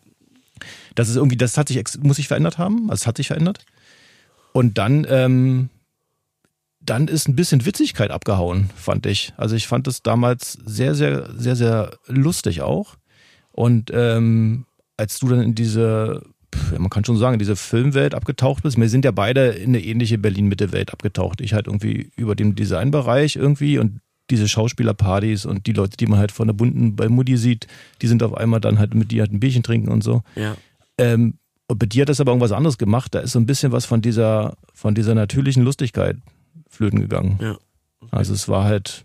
Das ist irgendwie, das hat sich, muss sich verändert haben. Also es hat sich verändert. Und dann, ähm, dann ist ein bisschen Witzigkeit abgehauen, fand ich. Also ich fand das damals sehr, sehr, sehr, sehr lustig auch. Und ähm, als du dann in diese, man kann schon sagen, in diese Filmwelt abgetaucht bist, wir sind ja beide in eine ähnliche Berlin-Mitte-Welt abgetaucht. Ich halt irgendwie über den Designbereich irgendwie und diese Schauspielerpartys und die Leute, die man halt von der bunten bei Mutti sieht, die sind auf einmal dann halt mit dir halt ein Bierchen trinken und so. Ja. Ähm, und bei dir hat das aber irgendwas anderes gemacht. Da ist so ein bisschen was von dieser, von dieser natürlichen Lustigkeit flöten gegangen. Ja. Also es war halt,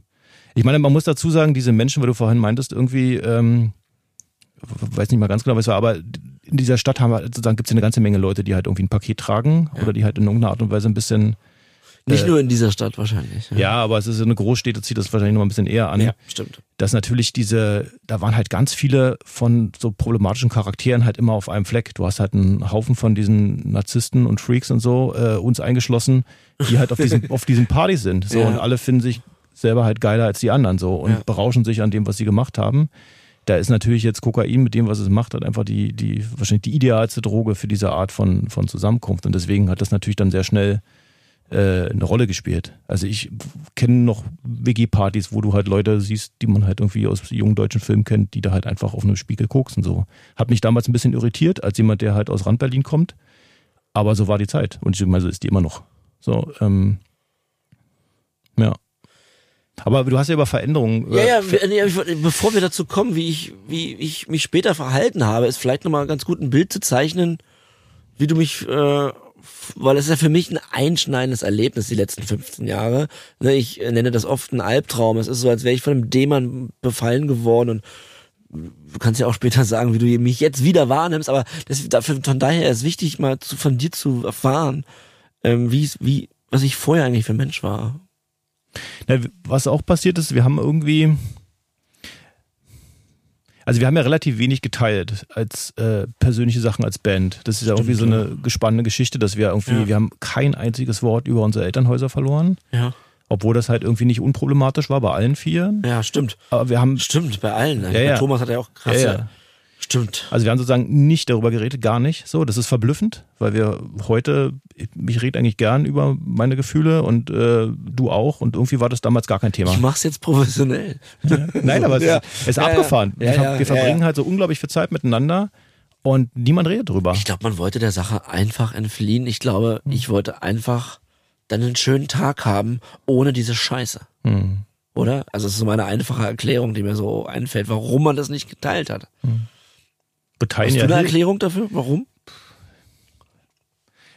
ich meine, man muss dazu sagen, diese Menschen, weil du vorhin meintest, irgendwie, ähm, weiß nicht mal ganz genau, was es war, aber in dieser Stadt haben wir sozusagen gibt es eine ganze Menge Leute, die halt irgendwie ein Paket tragen Ja. oder die halt in irgendeiner Art und Weise ein bisschen, Nicht Äh, nur in dieser Stadt wahrscheinlich. ja, aber es ist eine Großstädte, zieht das wahrscheinlich noch mal ein bisschen eher an. ja stimmt. dass natürlich diese, da waren halt ganz viele von so problematischen Charakteren halt immer auf einem Fleck. Du hast halt einen Haufen von diesen Narzissten und Freaks und so, äh, uns eingeschlossen, die halt auf diesen, auf diesen Partys sind. So, Ja. und alle finden sich selber halt geiler als die anderen so und Ja. berauschen sich an dem, was sie gemacht haben. Da ist natürlich jetzt Kokain mit dem, was es macht, halt einfach die, die, wahrscheinlich die idealste Droge für diese Art von, von Zusammenkunft. Und deswegen hat das natürlich dann sehr schnell äh, eine Rolle gespielt. Also ich kenne noch WG-Partys, wo du halt Leute siehst, die man halt irgendwie aus jungen deutschen Filmen kennt, die da halt einfach auf einem Spiegel koksen so. Hat mich damals ein bisschen irritiert, als jemand, der halt aus Rand-Berlin kommt. Aber so war die Zeit. Und ich meine, so ist die immer noch. So, ähm, ja. Aber du hast ja über Veränderungen. Ja, ja, bevor wir dazu kommen, wie ich, wie ich mich später verhalten habe, ist vielleicht nochmal ganz gut ein Bild zu zeichnen, wie du mich, äh, weil es ist ja für mich ein einschneidendes Erlebnis, die letzten 15 Jahre. Ne, Ich äh, nenne das oft einen Albtraum. Es ist so, als wäre ich von einem Dämon befallen geworden und du kannst ja auch später sagen, wie du mich jetzt wieder wahrnimmst, aber das, dafür, von daher ist wichtig, mal zu, von dir zu erfahren, ähm, wie, wie, was ich vorher eigentlich für ein Mensch war. Na, was auch passiert ist, wir haben irgendwie, also wir haben ja relativ wenig geteilt als äh, persönliche Sachen als Band. Das ist ja irgendwie so eine gespannte Geschichte, dass wir irgendwie, Ja. wir haben kein einziges Wort über unsere Elternhäuser verloren, Ja. obwohl das halt irgendwie nicht unproblematisch war bei allen vier. Ja, stimmt. Aber wir haben, Stimmt, bei allen. Ja, ja. Thomas hat er auch krass. Ja, ja. Stimmt. also wir haben sozusagen nicht darüber geredet, gar nicht. So, das ist verblüffend, weil wir heute, ich, rede eigentlich gern über meine Gefühle und äh, du auch und irgendwie war das damals gar kein Thema. Ich mach's jetzt professionell. Nein, aber es Ja. ist, es ist Ja, ja. abgefahren. Ja, wir, ja, wir ja, verbringen ja. halt so unglaublich viel Zeit miteinander und niemand redet drüber. Ich glaube, man wollte der Sache einfach entfliehen. Ich glaube, Hm. ich wollte einfach dann einen schönen Tag haben, ohne diese Scheiße. Hm. Oder? Also es ist so meine einfache Erklärung, die mir so einfällt, warum man das nicht geteilt hat. Beteilen Hast du ja eine. Erklärung dafür? Warum?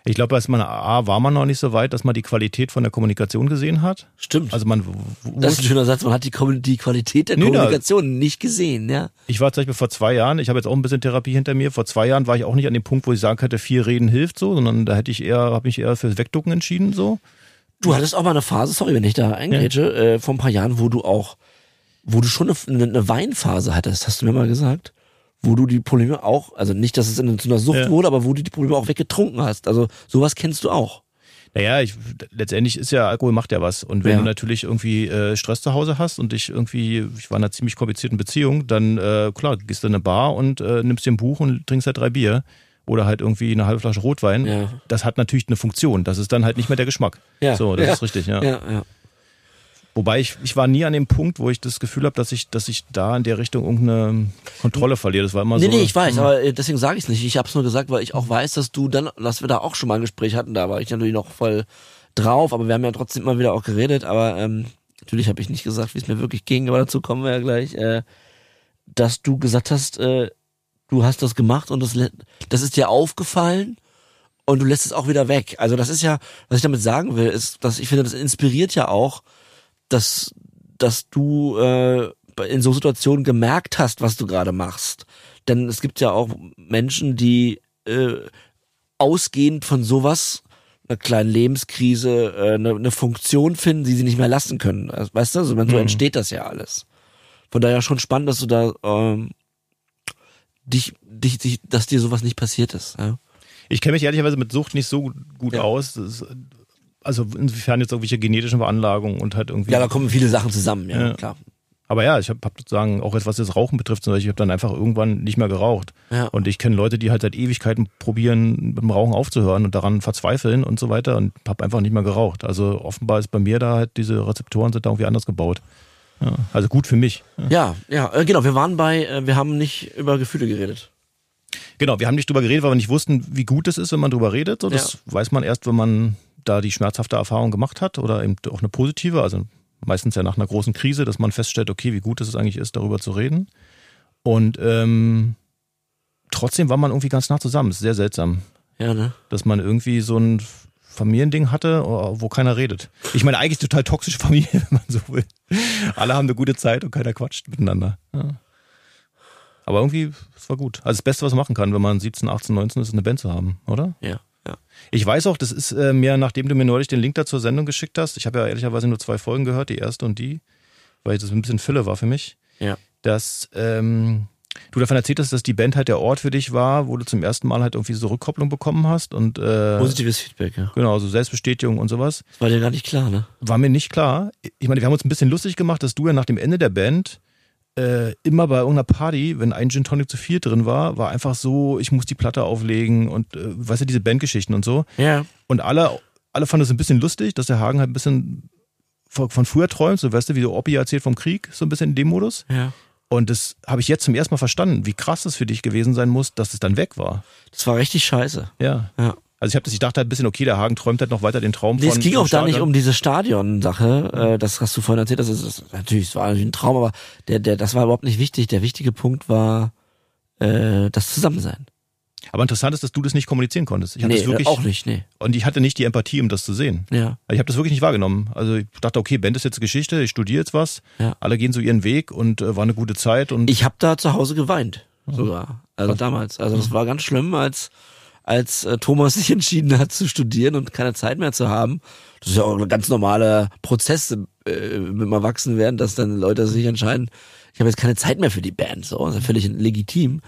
Ich glaube, man A war man noch nicht so weit, dass man die Qualität von der Kommunikation gesehen hat. Stimmt. Also man das ist ein schöner Satz. Man hat die, die Qualität der Nee, na- Kommunikation nicht gesehen, ja. ich war zum Beispiel vor zwei Jahren, ich habe jetzt auch ein bisschen Therapie hinter mir. Vor zwei Jahren war ich auch nicht an dem Punkt, wo ich sagen könnte, viel Reden hilft so, sondern da hätte ich eher, habe mich eher fürs Wegducken entschieden so. Du hattest auch mal eine Phase, sorry, wenn ich da eingrätsche, äh, vor ein paar Jahren, wo du auch, wo du schon eine, eine Weinphase hattest, hast du mir mal gesagt. Wo du die Probleme auch, also nicht, dass es in, zu einer Sucht Ja. wurde, aber wo du die Probleme auch weggetrunken hast. Also sowas kennst du auch. Naja, ich, letztendlich ist ja, Alkohol macht ja was. Und wenn Ja. du natürlich irgendwie äh, Stress zu Hause hast und dich irgendwie, ich war in einer ziemlich komplizierten Beziehung, dann äh, klar, gehst du in eine Bar und äh, nimmst dir ein Buch und trinkst halt drei Bier. Oder halt irgendwie eine halbe Flasche Rotwein. Ja. Das hat natürlich eine Funktion. Das ist dann halt nicht mehr der Geschmack. Ja. So, das Ja. ist richtig, ja. Ja, ja. Wobei ich, ich war nie an dem Punkt, wo ich das Gefühl habe, dass ich, dass ich da in der Richtung irgendeine Kontrolle verliere. Das war immer Nee, so. hm. nee, ich weiß, aber äh, deswegen sage ich es nicht. Ich habe es nur gesagt, weil ich auch weiß, dass du dann, dass wir da auch schon mal ein Gespräch hatten, da war ich natürlich noch voll drauf, aber wir haben ja trotzdem immer wieder auch geredet, aber ähm, natürlich habe ich nicht gesagt, wie es mir wirklich ging, aber dazu kommen wir ja gleich, äh, dass du gesagt hast, äh, du hast das gemacht und das, das ist dir aufgefallen und du lässt es auch wieder weg. Also das ist ja, was ich damit sagen will, ist, dass ich finde, das inspiriert ja auch, dass, dass du äh, in so Situationen gemerkt hast, was du gerade machst. Denn es gibt ja auch Menschen, die äh, ausgehend von sowas einer kleinen Lebenskrise äh, eine, eine Funktion finden, die sie nicht mehr lassen können. Also, weißt du, also, so Mhm. entsteht das ja alles. Von daher schon spannend, dass du da ähm, dich, dich, dich, dass dir sowas nicht passiert ist. Ja? Ich kenne mich ehrlicherweise mit Sucht nicht so gut Ja. aus. Das also inwiefern jetzt irgendwelche genetischen Veranlagungen und halt irgendwie. ja, da kommen viele Sachen zusammen, ja, Ja. klar. Aber ja, ich habe hab sozusagen, auch jetzt was das Rauchen betrifft, zum Beispiel, ich habe dann einfach irgendwann nicht mehr geraucht. Ja. Und ich kenne Leute, die halt seit Ewigkeiten probieren, mit dem Rauchen aufzuhören und daran verzweifeln und so weiter und habe einfach nicht mehr geraucht. Also offenbar ist bei mir da halt diese Rezeptoren sind da irgendwie anders gebaut. Ja, also gut für mich. Ja, ja, äh, genau. Wir waren bei, äh, wir haben nicht über Gefühle geredet. Genau, wir haben nicht drüber geredet, weil wir nicht wussten, wie gut es ist, wenn man drüber redet. So, das weiß man erst, wenn man da die schmerzhafte Erfahrung gemacht hat oder eben auch eine positive, also meistens ja nach einer großen Krise, dass man feststellt, okay, wie gut es eigentlich ist, darüber zu reden. Und ähm, trotzdem war man irgendwie ganz nah zusammen. Das ist sehr seltsam, Ja, ne? dass man irgendwie so ein Familiending hatte, wo keiner redet. Ich meine, eigentlich total toxische Familie, wenn man so will. Alle haben eine gute Zeit und keiner quatscht miteinander. Ja. Aber irgendwie, es war gut. Also das Beste, was man machen kann, wenn man 17, 18, 19 ist, eine Band zu haben, oder? Ja, ja. Ich weiß auch, das ist äh, mir, nachdem du mir neulich den Link da zur Sendung geschickt hast, ich habe ja ehrlicherweise nur zwei Folgen gehört, die erste und die, weil das ein bisschen Fülle war für mich, Ja. dass ähm, du davon erzählt hast, dass die Band halt der Ort für dich war, wo du zum ersten Mal halt irgendwie so Rückkopplung bekommen hast und äh, Positives Feedback, ja. genau, so Selbstbestätigung und sowas. Das war dir gar nicht klar, ne? War mir nicht klar. Ich meine, wir haben uns ein bisschen lustig gemacht, dass du ja nach dem Ende der Band äh, immer bei irgendeiner Party, wenn ein Gin Tonic zu viel drin war, war einfach so, ich muss die Platte auflegen und äh, weißt du, diese Bandgeschichten und so. Ja. Und alle, alle fanden es ein bisschen lustig, dass der Hagen halt ein bisschen von, von früher träumt, so weißt du, wie der Oppi erzählt vom Krieg, so ein bisschen in dem Modus. Ja. Und das habe ich jetzt zum ersten Mal verstanden, wie krass es für dich gewesen sein muss, dass es dann weg war. Das war richtig scheiße. Ja. Ja. Also ich habe das, ich dachte halt ein bisschen, okay, der Hagen träumt halt noch weiter den Traum Nee, von. es ging auch da nicht Stadion. um diese Stadion-Sache, äh, das hast du vorhin erzählt, das ist, das, natürlich, es war natürlich ein Traum, aber der, der, das war überhaupt nicht wichtig. Der wichtige Punkt war äh, das Zusammensein. Aber interessant ist, dass du das nicht kommunizieren konntest. Ich nee, das wirklich, auch nicht, nee. Und ich hatte nicht die Empathie, um das zu sehen. Ja. Ich habe das wirklich nicht wahrgenommen. Also ich dachte, okay, Band ist jetzt Geschichte, ich studiere jetzt was, Ja. alle gehen so ihren Weg und äh, war eine gute Zeit und Ich habe da zu Hause geweint, sogar. Also damals. Also das war ganz schlimm, als als äh, Thomas sich entschieden hat zu studieren und keine Zeit mehr zu haben. Das ist ja auch ein ganz normaler Prozess äh, dem Erwachsenwerden, dass dann Leute sich entscheiden, ich habe jetzt keine Zeit mehr für die Band. So, das ist ja völlig legitim.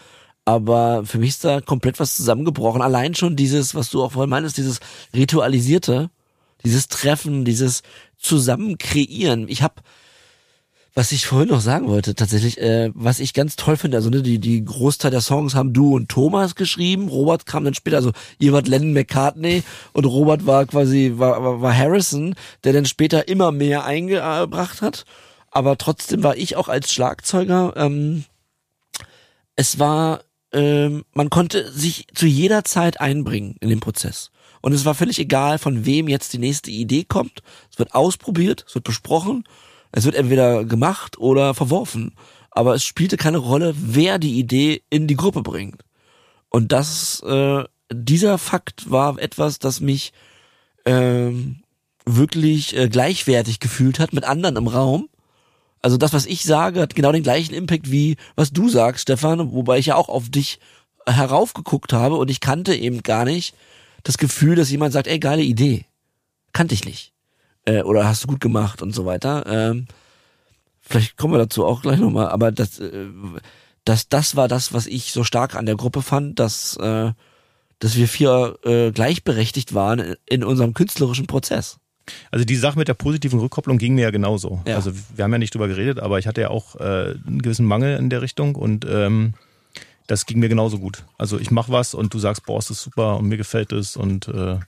Aber für mich ist da komplett was zusammengebrochen. Allein schon dieses, was du auch vorhin meinst, dieses ritualisierte, dieses Treffen, dieses Zusammen kreieren. Ich habe was ich vorhin noch sagen wollte, tatsächlich, äh, was ich ganz toll finde, also ne, die, die Großteil der Songs haben du und Thomas geschrieben, Robert kam dann später, also ihr wart Lennon McCartney und Robert war quasi, war, war, war Harrison, der dann später immer mehr eingebracht hat, aber trotzdem war ich auch als Schlagzeuger, ähm, es war, ähm, man konnte sich zu jeder Zeit einbringen in den Prozess. Und es war völlig egal, von wem jetzt die nächste Idee kommt. Es wird ausprobiert, es wird besprochen, es wird entweder gemacht oder verworfen. Aber es spielte keine Rolle, wer die Idee in die Gruppe bringt. Und das, äh, dieser Fakt war etwas, das mich ähm, wirklich äh, gleichwertig gefühlt hat mit anderen im Raum. Also das, was ich sage, hat genau den gleichen Impact wie was du sagst, Stefan, wobei ich ja auch auf dich heraufgeguckt habe und ich kannte eben gar nicht das Gefühl, dass jemand sagt, ey, geile Idee. Kannte ich nicht. Äh, oder hast du gut gemacht und so weiter. Ähm, vielleicht kommen wir dazu auch gleich nochmal, aber das, äh, das, das war das, was ich so stark an der Gruppe fand, dass, äh, dass wir vier äh, gleichberechtigt waren in unserem künstlerischen Prozess. Also die Sache mit der positiven Rückkopplung ging mir ja genauso. Ja. Also wir haben ja nicht drüber geredet, aber ich hatte ja auch äh, einen gewissen Mangel in der Richtung und ähm, das ging mir genauso gut. Also ich mache was und du sagst, boah, es ist super und mir gefällt es und äh,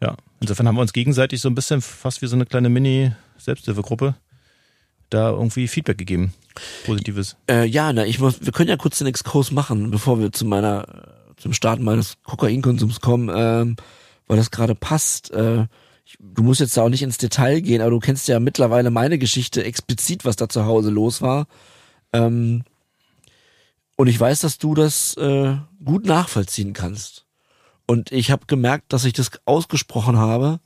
ja, insofern haben wir uns gegenseitig so ein bisschen fast wie so eine kleine Mini-Selbsthilfegruppe da irgendwie Feedback gegeben. Positives. Äh, ja, na, ich muss, wir können ja kurz den Exkurs machen, bevor wir zu meiner, zum Start meines Kokainkonsums kommen, ähm, weil das gerade passt. Äh, ich, du musst jetzt da auch nicht ins Detail gehen, aber du kennst ja mittlerweile meine Geschichte explizit, was da zu Hause los war. Ähm, und ich weiß, dass du das äh, gut nachvollziehen kannst. Und ich habe gemerkt, dass ich das ausgesprochen habe,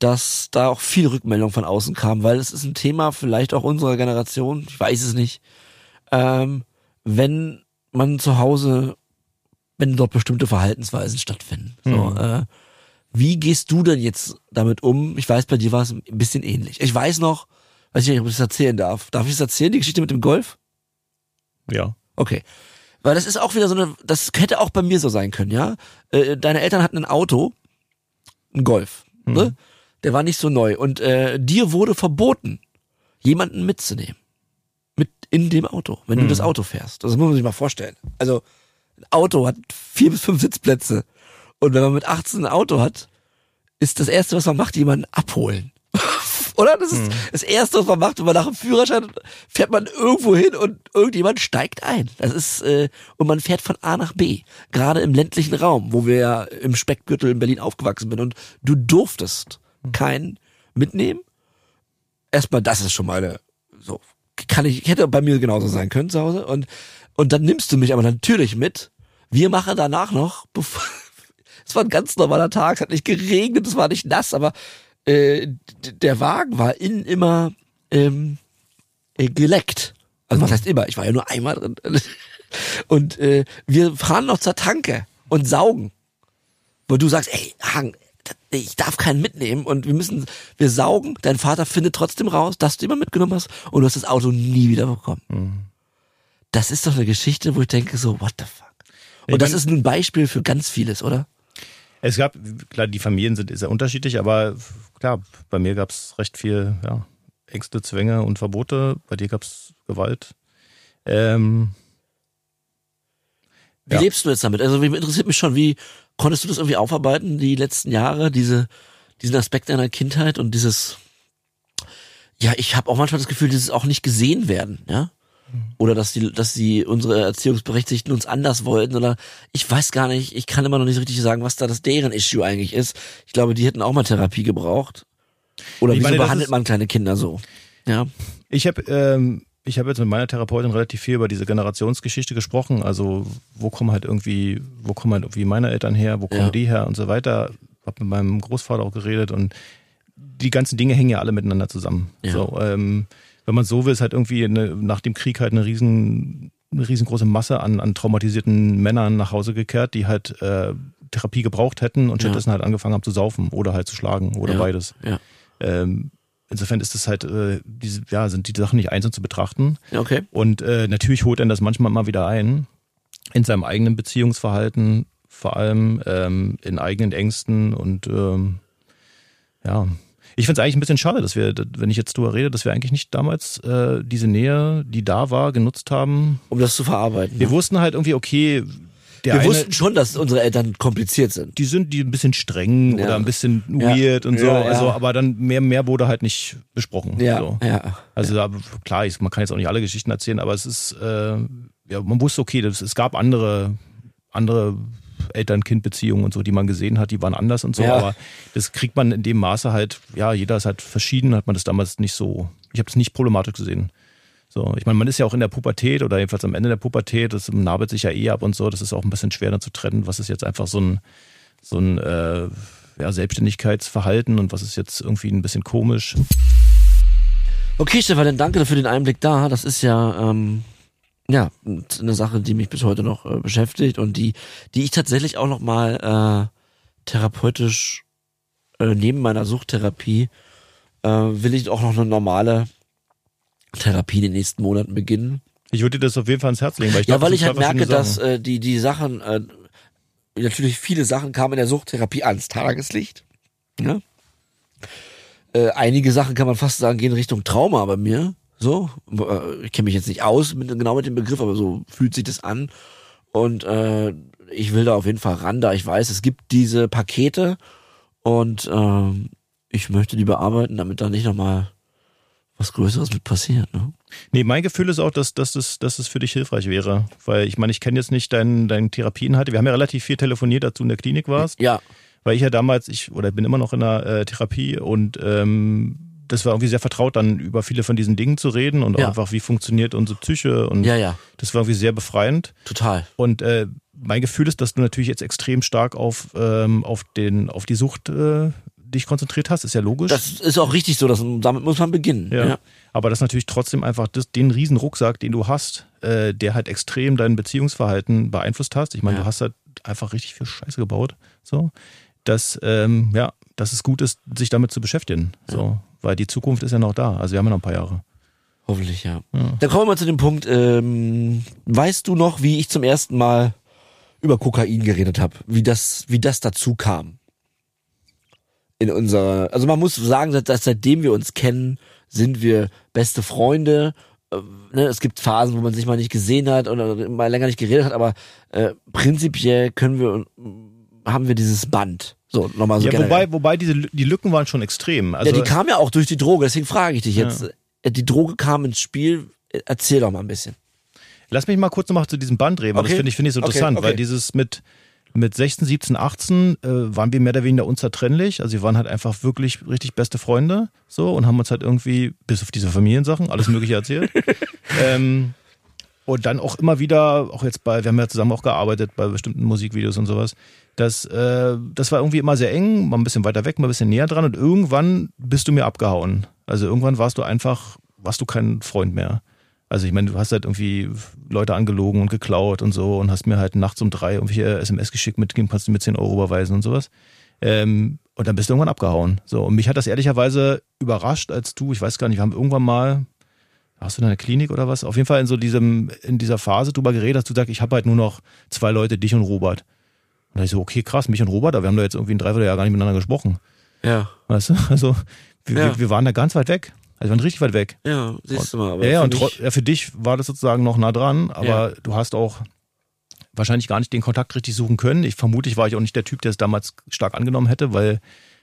dass da auch viel Rückmeldung von außen kam, weil es ist ein Thema vielleicht auch unserer Generation, ich weiß es nicht, ähm, wenn man zu Hause, wenn dort bestimmte Verhaltensweisen stattfinden. So, Mhm. äh, wie gehst du denn jetzt damit um? Ich weiß, bei dir war es ein bisschen ähnlich. Ich weiß noch, weiß ich nicht, ob ich das erzählen darf. Darf ich das erzählen, die Geschichte mit dem Golf? Ja. Okay. Weil das ist auch wieder so eine, das hätte auch bei mir so sein können, ja. Äh, deine Eltern hatten ein Auto, ein Golf, ne? Der war nicht so neu und äh, dir wurde verboten, jemanden mitzunehmen. Mit in dem Auto, wenn du das Auto fährst. Das muss man sich mal vorstellen. Also, ein Auto hat vier bis fünf Sitzplätze. Und wenn man mit 18 ein Auto hat, ist das erste, was man macht, jemanden abholen. Oder? Das ist das erste, was man macht, wenn man nach dem Führerschein fährt man irgendwo hin und irgendjemand steigt ein. Das ist, äh, und man fährt von A nach B. Gerade im ländlichen Raum, wo wir ja im Speckgürtel in Berlin aufgewachsen sind. Und du durftest keinen mitnehmen. Erstmal, das ist schon mal eine, so, kann ich, hätte bei mir genauso sein können zu Hause. Und, und dann nimmst du mich aber natürlich mit. Wir machen danach noch, bevor, es war ein ganz normaler Tag, es hat nicht geregnet, es war nicht nass, aber äh, der Wagen war innen immer ähm, äh, geleckt. Also was heißt immer? Ich war ja nur einmal drin. Und äh, wir fahren noch zur Tanke und saugen. Wo du sagst, ey, Hang, ich darf keinen mitnehmen und wir müssen, wir saugen. Dein Vater findet trotzdem raus, dass du immer mitgenommen hast und du hast das Auto nie wieder bekommen. Das ist doch eine Geschichte, wo ich denke so, what the fuck? Und Ich das ist ein Beispiel für ganz vieles, oder? Es gab, klar, die Familien sind sehr unterschiedlich, aber klar, bei mir gab es recht viel ja, Ängste, Zwänge und Verbote. Bei dir gab es Gewalt. Ähm, Wie Ja. lebst du jetzt damit? Also wie interessiert mich schon, wie konntest du das irgendwie aufarbeiten, die letzten Jahre, diese, diesen Aspekt deiner Kindheit und dieses, ja, ich habe auch manchmal das Gefühl, dieses auch nicht gesehen werden, ja? Oder dass die, dass die unsere Erziehungsberechtigten uns anders wollten oder ich weiß gar nicht, ich kann immer noch nicht so richtig sagen, was da das deren Issue eigentlich ist. Ich glaube, die hätten auch mal Therapie gebraucht. Oder Ich wieso meine, behandelt man kleine Kinder so? Ja. Ich habe ähm, ich hab jetzt mit meiner Therapeutin relativ viel über diese Generationsgeschichte gesprochen. Also wo kommen halt irgendwie, wo kommen halt irgendwie meine Eltern her, wo kommen Ja. die her und so weiter. Hab mit meinem Großvater auch geredet und die ganzen Dinge hängen ja alle miteinander zusammen. Ja. So, ähm, wenn man so will, ist halt irgendwie eine, nach dem Krieg halt eine riesen, eine riesengroße Masse an, an traumatisierten Männern nach Hause gekehrt, die halt äh, Therapie gebraucht hätten und Ja. stattdessen halt angefangen haben zu saufen oder halt zu schlagen oder Ja. beides. Ja. Ähm, insofern ist es halt, äh, diese, ja, sind die Sachen nicht einzeln zu betrachten. Ja, Okay. Und äh, natürlich holt er das manchmal mal wieder ein in seinem eigenen Beziehungsverhalten, vor allem ähm, in eigenen Ängsten und ähm, ja. Ich finde es eigentlich ein bisschen schade, dass wir, wenn ich jetzt drüber rede, dass wir eigentlich nicht damals äh, diese Nähe, die da war, genutzt haben. Um das zu verarbeiten. Wir ne? wussten halt irgendwie, okay, der Wir eine, wussten schon, dass unsere Eltern kompliziert sind. die sind die ein bisschen streng Ja. oder ein bisschen Ja. weird und so, Ja, ja. also aber dann mehr mehr wurde halt nicht besprochen. Ja, so. ja. Also da, klar, ich, man kann jetzt auch nicht alle Geschichten erzählen, aber es ist, äh, ja, man wusste, okay, das, es gab andere, andere Eltern-Kind-Beziehungen und so, die man gesehen hat, die waren anders und so, Ja. aber das kriegt man in dem Maße halt, ja, jeder ist halt verschieden, hat man das damals nicht so, ich habe es nicht problematisch gesehen. So, ich meine, man ist ja auch in der Pubertät oder jedenfalls am Ende der Pubertät, das nabelt sich ja eh ab und so, das ist auch ein bisschen schwer dann zu trennen, was ist jetzt einfach so ein, so ein äh, ja, Selbstständigkeitsverhalten und was ist jetzt irgendwie ein bisschen komisch. Okay, Stefan, dann danke für den Einblick da. Das ist ja, ähm, ja, eine Sache, die mich bis heute noch äh, beschäftigt und die, die ich tatsächlich auch noch mal äh, therapeutisch äh, neben meiner Suchttherapie äh, will ich auch noch eine normale Therapie in den nächsten Monaten beginnen. Ich würde dir das auf jeden Fall ans Herz legen, weil ich ja, glaub, weil ich halt merke, dass äh, die die Sachen äh, natürlich viele Sachen kamen in der Suchttherapie ans Tageslicht. Ja? Äh, einige Sachen kann man fast sagen gehen Richtung Trauma bei mir. So, äh, ich kenne mich jetzt nicht aus mit, genau mit dem Begriff, aber so fühlt sich das an. Und äh, ich will da auf jeden Fall ran, da ich weiß, es gibt diese Pakete und ähm, ich möchte die bearbeiten, damit da nicht nochmal was Größeres mit passiert. Ne? Nee, mein Gefühl ist auch, dass, dass, das, dass es für dich hilfreich wäre. Weil ich meine, ich kenne jetzt nicht deinen dein Therapieinhalte. Wir haben ja relativ viel telefoniert, als du in der Klinik warst. Ja, Weil ich ja damals, ich oder bin immer noch in der äh, Therapie und ähm, das war irgendwie sehr vertraut, dann über viele von diesen Dingen zu reden und auch Ja. einfach, wie funktioniert unsere Psyche. Und ja, ja, das war irgendwie sehr befreiend. total. Und äh, mein Gefühl ist, dass du natürlich jetzt extrem stark auf, ähm, auf, den, auf die Sucht äh, dich konzentriert hast, ist ja logisch. Das ist auch richtig so, dass, damit muss man beginnen. Ja. Ja. Aber das natürlich trotzdem einfach das, den riesen Rucksack, den du hast, äh, der halt extrem dein Beziehungsverhalten beeinflusst hast. Ich meine, Ja. du hast halt einfach richtig viel Scheiße gebaut. So, dass ähm, ja, dass es gut ist, sich damit zu beschäftigen. So, weil die Zukunft ist ja noch da. Also wir haben ja noch ein paar Jahre. Hoffentlich, ja. Ja. Dann kommen wir mal zu dem Punkt, ähm, weißt du noch, wie ich zum ersten Mal über Kokain geredet habe? Wie das, wie das dazu kam? In unserer, also man muss sagen, dass, dass seitdem wir uns kennen, sind wir beste Freunde. Äh, ne, es gibt Phasen, wo man sich mal nicht gesehen hat oder mal länger nicht geredet hat, aber äh, prinzipiell können wir haben wir dieses Band. So, nochmal so ja, generell. wobei, wobei diese, die Lücken waren schon extrem. Also, ja, die kam ja auch durch die Droge, deswegen frage ich dich jetzt. Äh, Die Droge kam ins Spiel, Äh, erzähl doch mal ein bisschen. Lass mich mal kurz nochmal zu diesem Band reden, weil Okay. das finde ich, finde ich so Okay, interessant, okay. weil dieses mit, mit 16, 17, 18 äh, waren wir mehr oder weniger unzertrennlich. Also wir waren halt einfach wirklich richtig beste Freunde so und haben uns halt irgendwie, bis auf diese Familiensachen, alles mögliche erzählt. ähm, und dann auch immer wieder, auch jetzt bei, wir haben ja zusammen auch gearbeitet bei bestimmten Musikvideos und sowas. Das, äh, das war irgendwie immer sehr eng, mal ein bisschen weiter weg, mal ein bisschen näher dran und irgendwann bist du mir abgehauen. Also irgendwann warst du einfach, warst du kein Freund mehr. Also ich meine, du hast halt irgendwie Leute angelogen und geklaut und so und hast mir halt nachts um drei irgendwelche SMS geschickt mit, kannst du mir 10 Euro überweisen und sowas. Ähm, und dann bist du irgendwann abgehauen. So, und mich hat das ehrlicherweise überrascht, als du, ich weiß gar nicht, wir haben irgendwann mal, hast du in einer Klinik oder was? Auf jeden Fall in so diesem, in dieser Phase drüber geredet, dass du sagst, ich habe halt nur noch zwei Leute, dich und Robert. Und da ich so, okay, krass, mich und Robert, aber wir haben da jetzt irgendwie ein Dreivierteljahr gar nicht miteinander gesprochen. Ja. Weißt du? Also, wir, Ja. wir, wir waren da ganz weit weg. Also wir waren richtig weit weg. Ja, siehst du mal. Aber Ja, ja, für und ja, für dich war das sozusagen noch nah dran, aber Ja. du hast auch wahrscheinlich gar nicht den Kontakt richtig suchen können. Ich vermute, ich war ich auch nicht der Typ, der es damals stark angenommen hätte, weil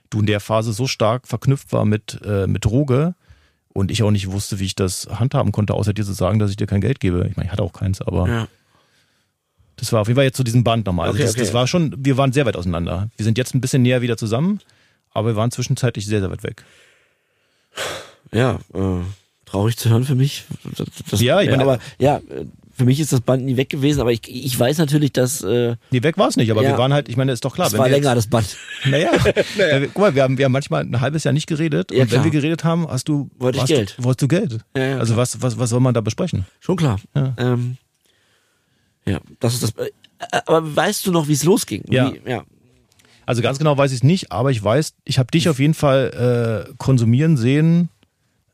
du in der Phase so stark verknüpft war mit, äh, mit Droge und ich auch nicht wusste, wie ich das handhaben konnte, außer dir zu sagen, dass ich dir kein Geld gebe. Ich meine, ich hatte auch keins, aber ja. Das war auf jeden Fall jetzt zu diesem Band nochmal. Also Okay, das, okay. das war schon, wir waren sehr weit auseinander. Wir sind jetzt ein bisschen näher wieder zusammen, aber wir waren zwischenzeitlich sehr, sehr weit weg. ja, äh, traurig zu hören für mich. Das, das, Ja, ich meine- aber ja, für mich ist das Band nie weg gewesen, aber ich, ich weiß natürlich, dass äh, Nee, weg war es nicht, aber Ja. wir waren halt, ich meine, ist doch klar. es wenn war wir jetzt- länger, das Band. Naja, naja. guck mal, wir haben, wir haben manchmal ein halbes Jahr nicht geredet Ja, und wenn klar. wir geredet haben, hast du Wollte ich Geld. Du, wolltest du Geld. Ja, also was, was, was soll man da besprechen? Schon klar. Ja. Ähm, ja, das ist das. Äh, aber weißt du noch, wie es losging? Ja. Wie, ja. Also ganz genau weiß ich es nicht, aber ich weiß, ich habe dich auf jeden Fall äh, konsumieren sehen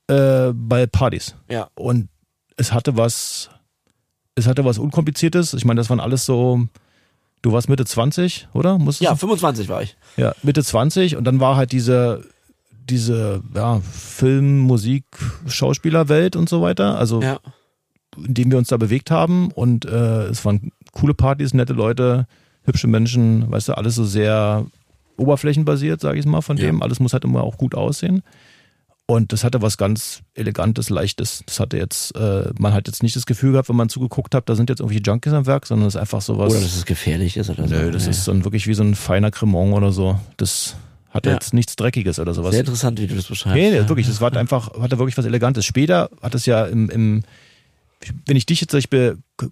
äh, bei Partys. Ja. Und es hatte was, es hatte was Unkompliziertes. Ich meine, das waren alles so, du warst Mitte 20, oder? Musstest Ja, du? 25 war ich. Ja, Mitte 20 und dann war halt diese, diese ja, Film, Musik, Schauspielerwelt und so weiter. Also Ja. In dem wir uns da bewegt haben. Und äh, es waren coole Partys, nette Leute, hübsche Menschen, weißt du, alles so sehr oberflächenbasiert, sage ich mal, von Ja. dem. Alles muss halt immer auch gut aussehen. Und das hatte was ganz Elegantes, Leichtes. Das hatte jetzt, äh, man hat jetzt nicht das Gefühl gehabt, wenn man zugeguckt hat, da sind jetzt irgendwelche Junkies am Werk, sondern es ist einfach sowas. Oder dass es gefährlich ist oder so. Nö, das Nee. ist dann wirklich wie so ein feiner Cremant oder so. Das hatte Ja. jetzt nichts Dreckiges oder sowas. sehr interessant, wie du das beschreibst. Nee, nee, ja. wirklich, das war einfach, hatte wirklich was Elegantes. Später hat es ja im, im wenn ich dich jetzt ich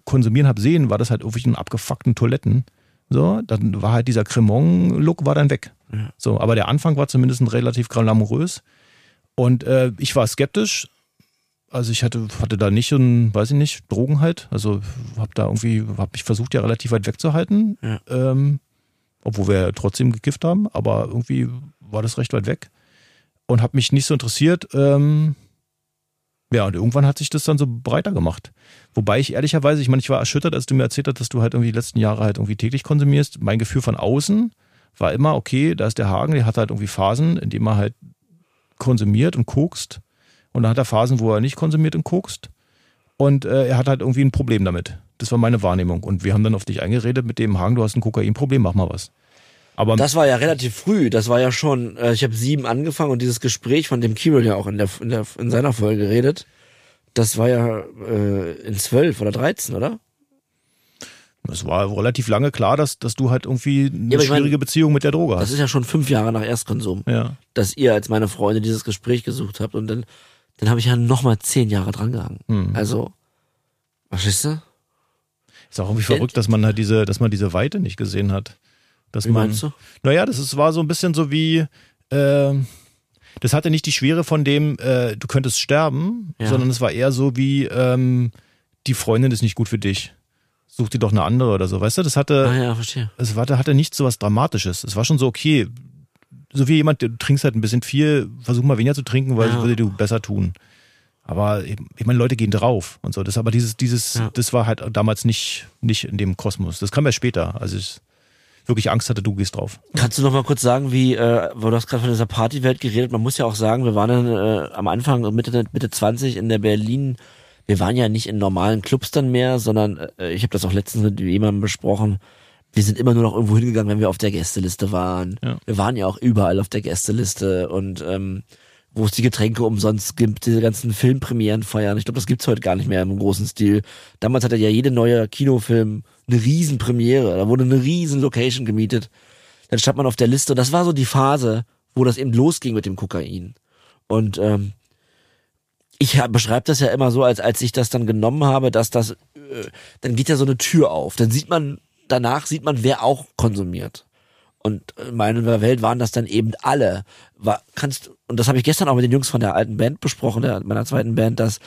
konsumieren habe sehen, war das halt irgendwie in abgefuckten Toiletten. So, dann war halt dieser Cremant-Look war dann weg. Ja. So, aber der Anfang war zumindest relativ glamourös. Und äh, ich war skeptisch. Also ich hatte, hatte da nicht so ein, weiß ich nicht, Drogen halt. Also habe da irgendwie, habe mich versucht ja relativ weit wegzuhalten. Ja. Ähm, obwohl wir trotzdem gekifft haben, aber irgendwie war das recht weit weg und habe mich nicht so interessiert. Ähm, ja, und irgendwann hat sich das dann so breiter gemacht. Wobei ich ehrlicherweise, ich meine, ich war erschüttert, als du mir erzählt hast, dass du halt irgendwie die letzten Jahre halt irgendwie täglich konsumierst. Mein Gefühl von außen war immer, okay, da ist der Hagen, der hat halt irgendwie Phasen, in denen er halt konsumiert und kokst. Und dann hat er Phasen, wo er nicht konsumiert und kokst. Und äh, er hat halt irgendwie ein Problem damit. Das war meine Wahrnehmung. Und wir haben dann auf dich eingeredet mit dem Hagen, du hast ein Kokainproblem, mach mal was. Aber Das war ja relativ früh. Das war ja schon, äh, ich habe sieben angefangen und dieses Gespräch, von dem Kirill ja auch in, der, in, der, in seiner Folge redet, das war ja äh, in zwölf oder dreizehn, oder? es war relativ lange klar, dass, dass du halt irgendwie eine Ja, schwierige Beziehung mit der Droge Das hast. ist ja schon fünf Jahre nach Erstkonsum, Ja. dass ihr als meine Freunde dieses Gespräch gesucht habt und dann, dann habe ich ja nochmal zehn Jahre drangehangen. Hm. Also, verstehst du? Ist auch irgendwie verrückt, dass man halt diese, dass man diese Weite nicht gesehen hat. Dass Wie man, meinst du? Naja, das ist, war so ein bisschen so wie, äh, das hatte nicht die Schwere von dem, äh, du könntest sterben, Ja. sondern es war eher so wie, ähm, die Freundin ist nicht gut für dich. Such dir doch eine andere oder so, weißt du? Das hatte, Ah ja, verstehe. es war, hatte nicht so was Dramatisches. Es war schon so, okay, so wie jemand, du trinkst halt ein bisschen viel, versuch mal weniger zu trinken, weil Ja. das würde dir besser tun. Aber ich meine, Leute gehen drauf und so. Das, aber dieses, dieses, Ja. das war halt damals nicht, nicht in dem Kosmos. Das kam ja später, als ich wirklich Angst hatte, du gehst drauf. Kannst du noch mal kurz sagen, wie, äh, du hast gerade von dieser Partywelt geredet, man muss ja auch sagen, wir waren dann äh, am Anfang, Mitte, Mitte 20 in der Berlin, wir waren ja nicht in normalen Clubs dann mehr, sondern äh, ich habe das auch letztens mit jemandem besprochen, wir sind immer nur noch irgendwo hingegangen, wenn wir auf der Gästeliste waren. Ja. Wir waren ja auch überall auf der Gästeliste und ähm, wo es die Getränke umsonst gibt, diese ganzen Filmpremieren feiern. Ich glaube, das gibt's heute gar nicht mehr im großen Stil. Damals hatte ja jede neue Kinofilm eine riesen Premiere. Da wurde eine riesen Location gemietet. Dann stand man auf der Liste und das war so die Phase, wo das eben losging mit dem Kokain. Und ähm, ich beschreibe das ja immer so, als als ich das dann genommen habe, dass das, äh, dann geht ja so eine Tür auf. Dann sieht man, danach sieht man, wer auch konsumiert. Und in meiner Welt waren das dann eben alle. War, kannst, und das habe ich gestern auch mit den Jungs von der alten Band besprochen, der, meiner zweiten Band, dass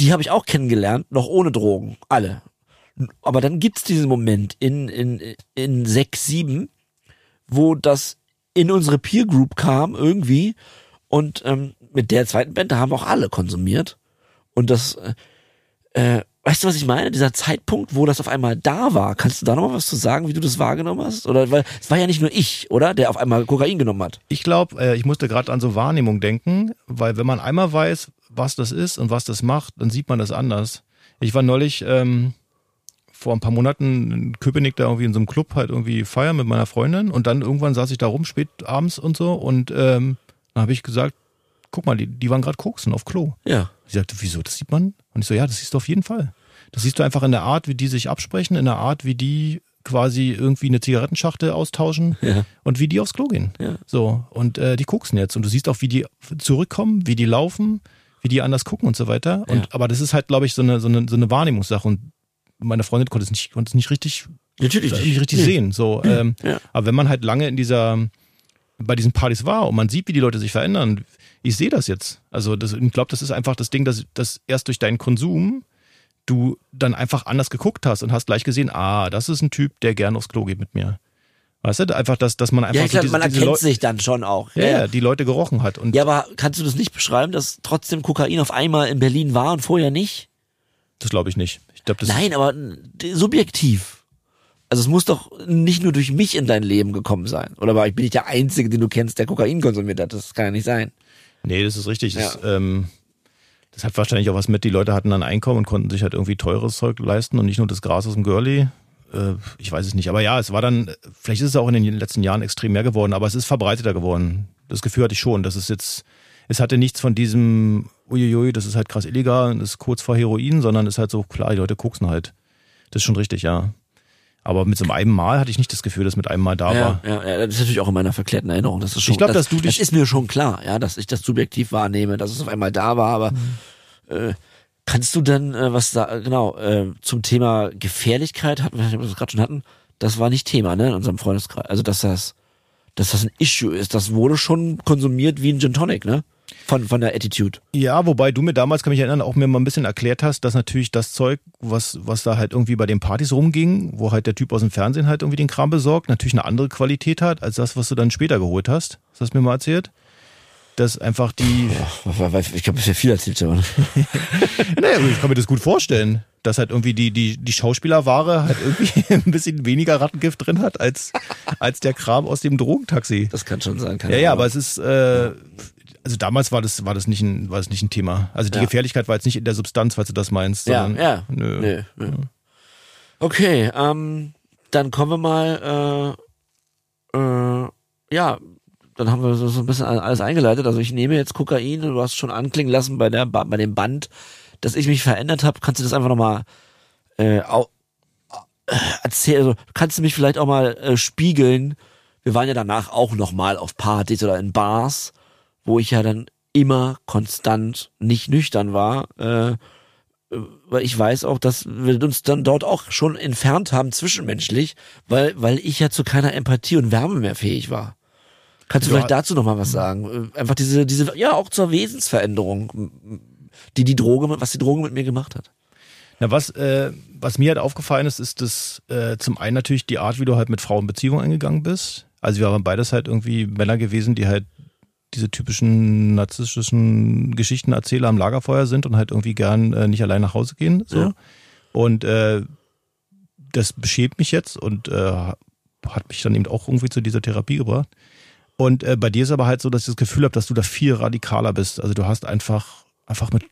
die habe ich auch kennengelernt, noch ohne Drogen. Alle. Aber dann gibt's diesen Moment in, in, in sechs, sieben, wo das in unsere Peer Group kam irgendwie und ähm, mit der zweiten Band, da haben auch alle konsumiert. Und das äh, äh, weißt du was ich meine? Dieser Zeitpunkt wo das auf einmal da war. Kannst du da noch mal was zu sagen wie du das wahrgenommen hast? Oder weil es war ja nicht nur ich oder? Der auf einmal Kokain genommen hat. Ich glaube, äh, ich musste gerade an so Wahrnehmung denken, weil wenn man einmal weiß, was das ist und was das macht, dann sieht man das anders. Ich war neulich ähm, vor ein paar Monaten in Köpenick da irgendwie in so einem Club halt irgendwie feiern mit meiner Freundin und dann irgendwann saß ich da rum spät abends und so und ähm, dann habe ich gesagt, guck mal, die, die waren gerade koksen auf Klo. ja Sie sagte, wieso, das sieht man? Und ich so, ja, das siehst du auf jeden Fall. Das siehst du einfach in der Art, wie die sich absprechen, in der Art, wie die quasi irgendwie eine Zigarettenschachtel austauschen Ja. und wie die aufs Klo gehen. Ja. So, und äh, die koksen jetzt. Und du siehst auch, wie die zurückkommen, wie die laufen, wie die anders gucken und so weiter. Und Ja. aber das ist halt, glaube ich, so eine, so eine, so eine Wahrnehmungssache. Und meine Freundin konnte es nicht, konnte es nicht richtig, natürlich nicht richtig Nee. sehen. So, ähm, Ja. aber wenn man halt lange in dieser, bei diesen Partys war und man sieht, wie die Leute sich verändern, ich sehe das jetzt. Also das, ich glaube, das ist einfach das Ding, dass, dass erst durch deinen Konsum du dann einfach anders geguckt hast und hast gleich gesehen, ah, das ist ein Typ, der gern aufs Klo geht mit mir. Weißt du, einfach, dass, dass man einfach ja so klar, diese, man erkennt Leu- sich dann schon auch ja, ja, die Leute gerochen hat. Und ja aber kannst du das nicht beschreiben dass trotzdem Kokain auf einmal in Berlin war und vorher nicht das glaube ich nicht. Glaube, das Nein, aber subjektiv. Also es muss doch nicht nur durch mich in dein Leben gekommen sein. Oder war ich bin ich der Einzige, den du kennst, der Kokain konsumiert hat? Das kann ja nicht sein. Nee, das ist richtig. Ja. Das, ähm, das hat wahrscheinlich auch was mit, die Leute hatten dann Einkommen und konnten sich halt irgendwie teures Zeug leisten und nicht nur das Gras aus dem Girlie. Äh, ich weiß es nicht. Aber ja, es war dann, vielleicht ist es auch in den letzten Jahren extrem mehr geworden, aber es ist verbreiteter geworden. Das Gefühl hatte ich schon. Das ist jetzt, es hatte nichts von diesem, uiuiui, das ist halt krass illegal und das ist kurz vor Heroin, sondern es ist halt so, klar, die Leute koksen halt. Das ist schon richtig, ja. Aber mit so einem Mal hatte ich nicht das Gefühl, dass mit einem Mal da Ja, war. ja, ja, das ist natürlich auch in meiner verklärten Erinnerung. Das ist schon, Ich glaub, das, dass du dich- das ist mir schon klar, ja, dass ich das subjektiv wahrnehme, dass es auf einmal da war, aber äh, kannst du denn äh, was da genau äh, zum Thema Gefährlichkeit hatten wir das gerade schon hatten, das war nicht Thema, ne, in unserem Freundeskreis. Also dass das, dass das ein Issue ist, das wurde schon konsumiert wie ein Gin Tonic, ne? Von von der Attitude. Ja, wobei du mir damals, kann mich erinnern, auch mir mal ein bisschen erklärt hast, dass natürlich das Zeug, was, was da halt irgendwie bei den Partys rumging, wo halt der Typ aus dem Fernsehen halt irgendwie den Kram besorgt, natürlich eine andere Qualität hat, als das, was du dann später geholt hast. Das hast du mir mal erzählt. Dass einfach die, Ich glaube, das wäre viel erzählt, aber naja, ich kann mir das gut vorstellen, dass halt irgendwie die, die, die Schauspielerware halt irgendwie ein bisschen weniger Rattengift drin hat, als, als der Kram aus dem Drogentaxi. das kann schon sein. Keine Ja, ja, aber es ist, äh, also damals war das, war das nicht ein, war das nicht ein Thema. Also die Ja. Gefährlichkeit war jetzt nicht in der Substanz, falls du das meinst. Ja, sondern, ja. Nö. Nö, nö. Okay, ähm, dann kommen wir mal, äh, äh, ja, dann haben wir so, so ein bisschen alles eingeleitet. Also ich nehme jetzt Kokain, du hast schon anklingen lassen bei der Ba- bei dem Band, dass ich mich verändert habe. Kannst du das einfach nochmal äh, au, äh, erzählen? Also, kannst du mich vielleicht auch mal äh, spiegeln? Wir waren ja danach auch nochmal auf Partys oder in Bars, wo ich ja dann immer konstant nicht nüchtern war. Äh, weil ich weiß auch, dass wir uns dann dort auch schon entfernt haben zwischenmenschlich, weil, weil ich ja zu keiner Empathie und Wärme mehr fähig war. Kannst du Ja. vielleicht dazu noch mal was sagen? Äh, Einfach diese, diese, ja, auch zur Wesensveränderung, die die Droge, was die Droge mit mir gemacht hat. Na, was, äh, was mir halt aufgefallen ist, ist das äh, zum einen natürlich die Art, wie du halt mit Frauen Beziehungen eingegangen bist. Also wir waren beides halt irgendwie Männer gewesen, die halt diese typischen narzisstischen Geschichtenerzähler am Lagerfeuer sind und halt irgendwie gern äh, nicht allein nach Hause gehen. So. Ja. Und äh, das beschämt mich jetzt und äh, hat mich dann eben auch irgendwie zu dieser Therapie gebracht. Und äh, bei dir ist aber halt so, dass ich das Gefühl habe, dass du da viel radikaler bist. Also du hast einfach, einfach mit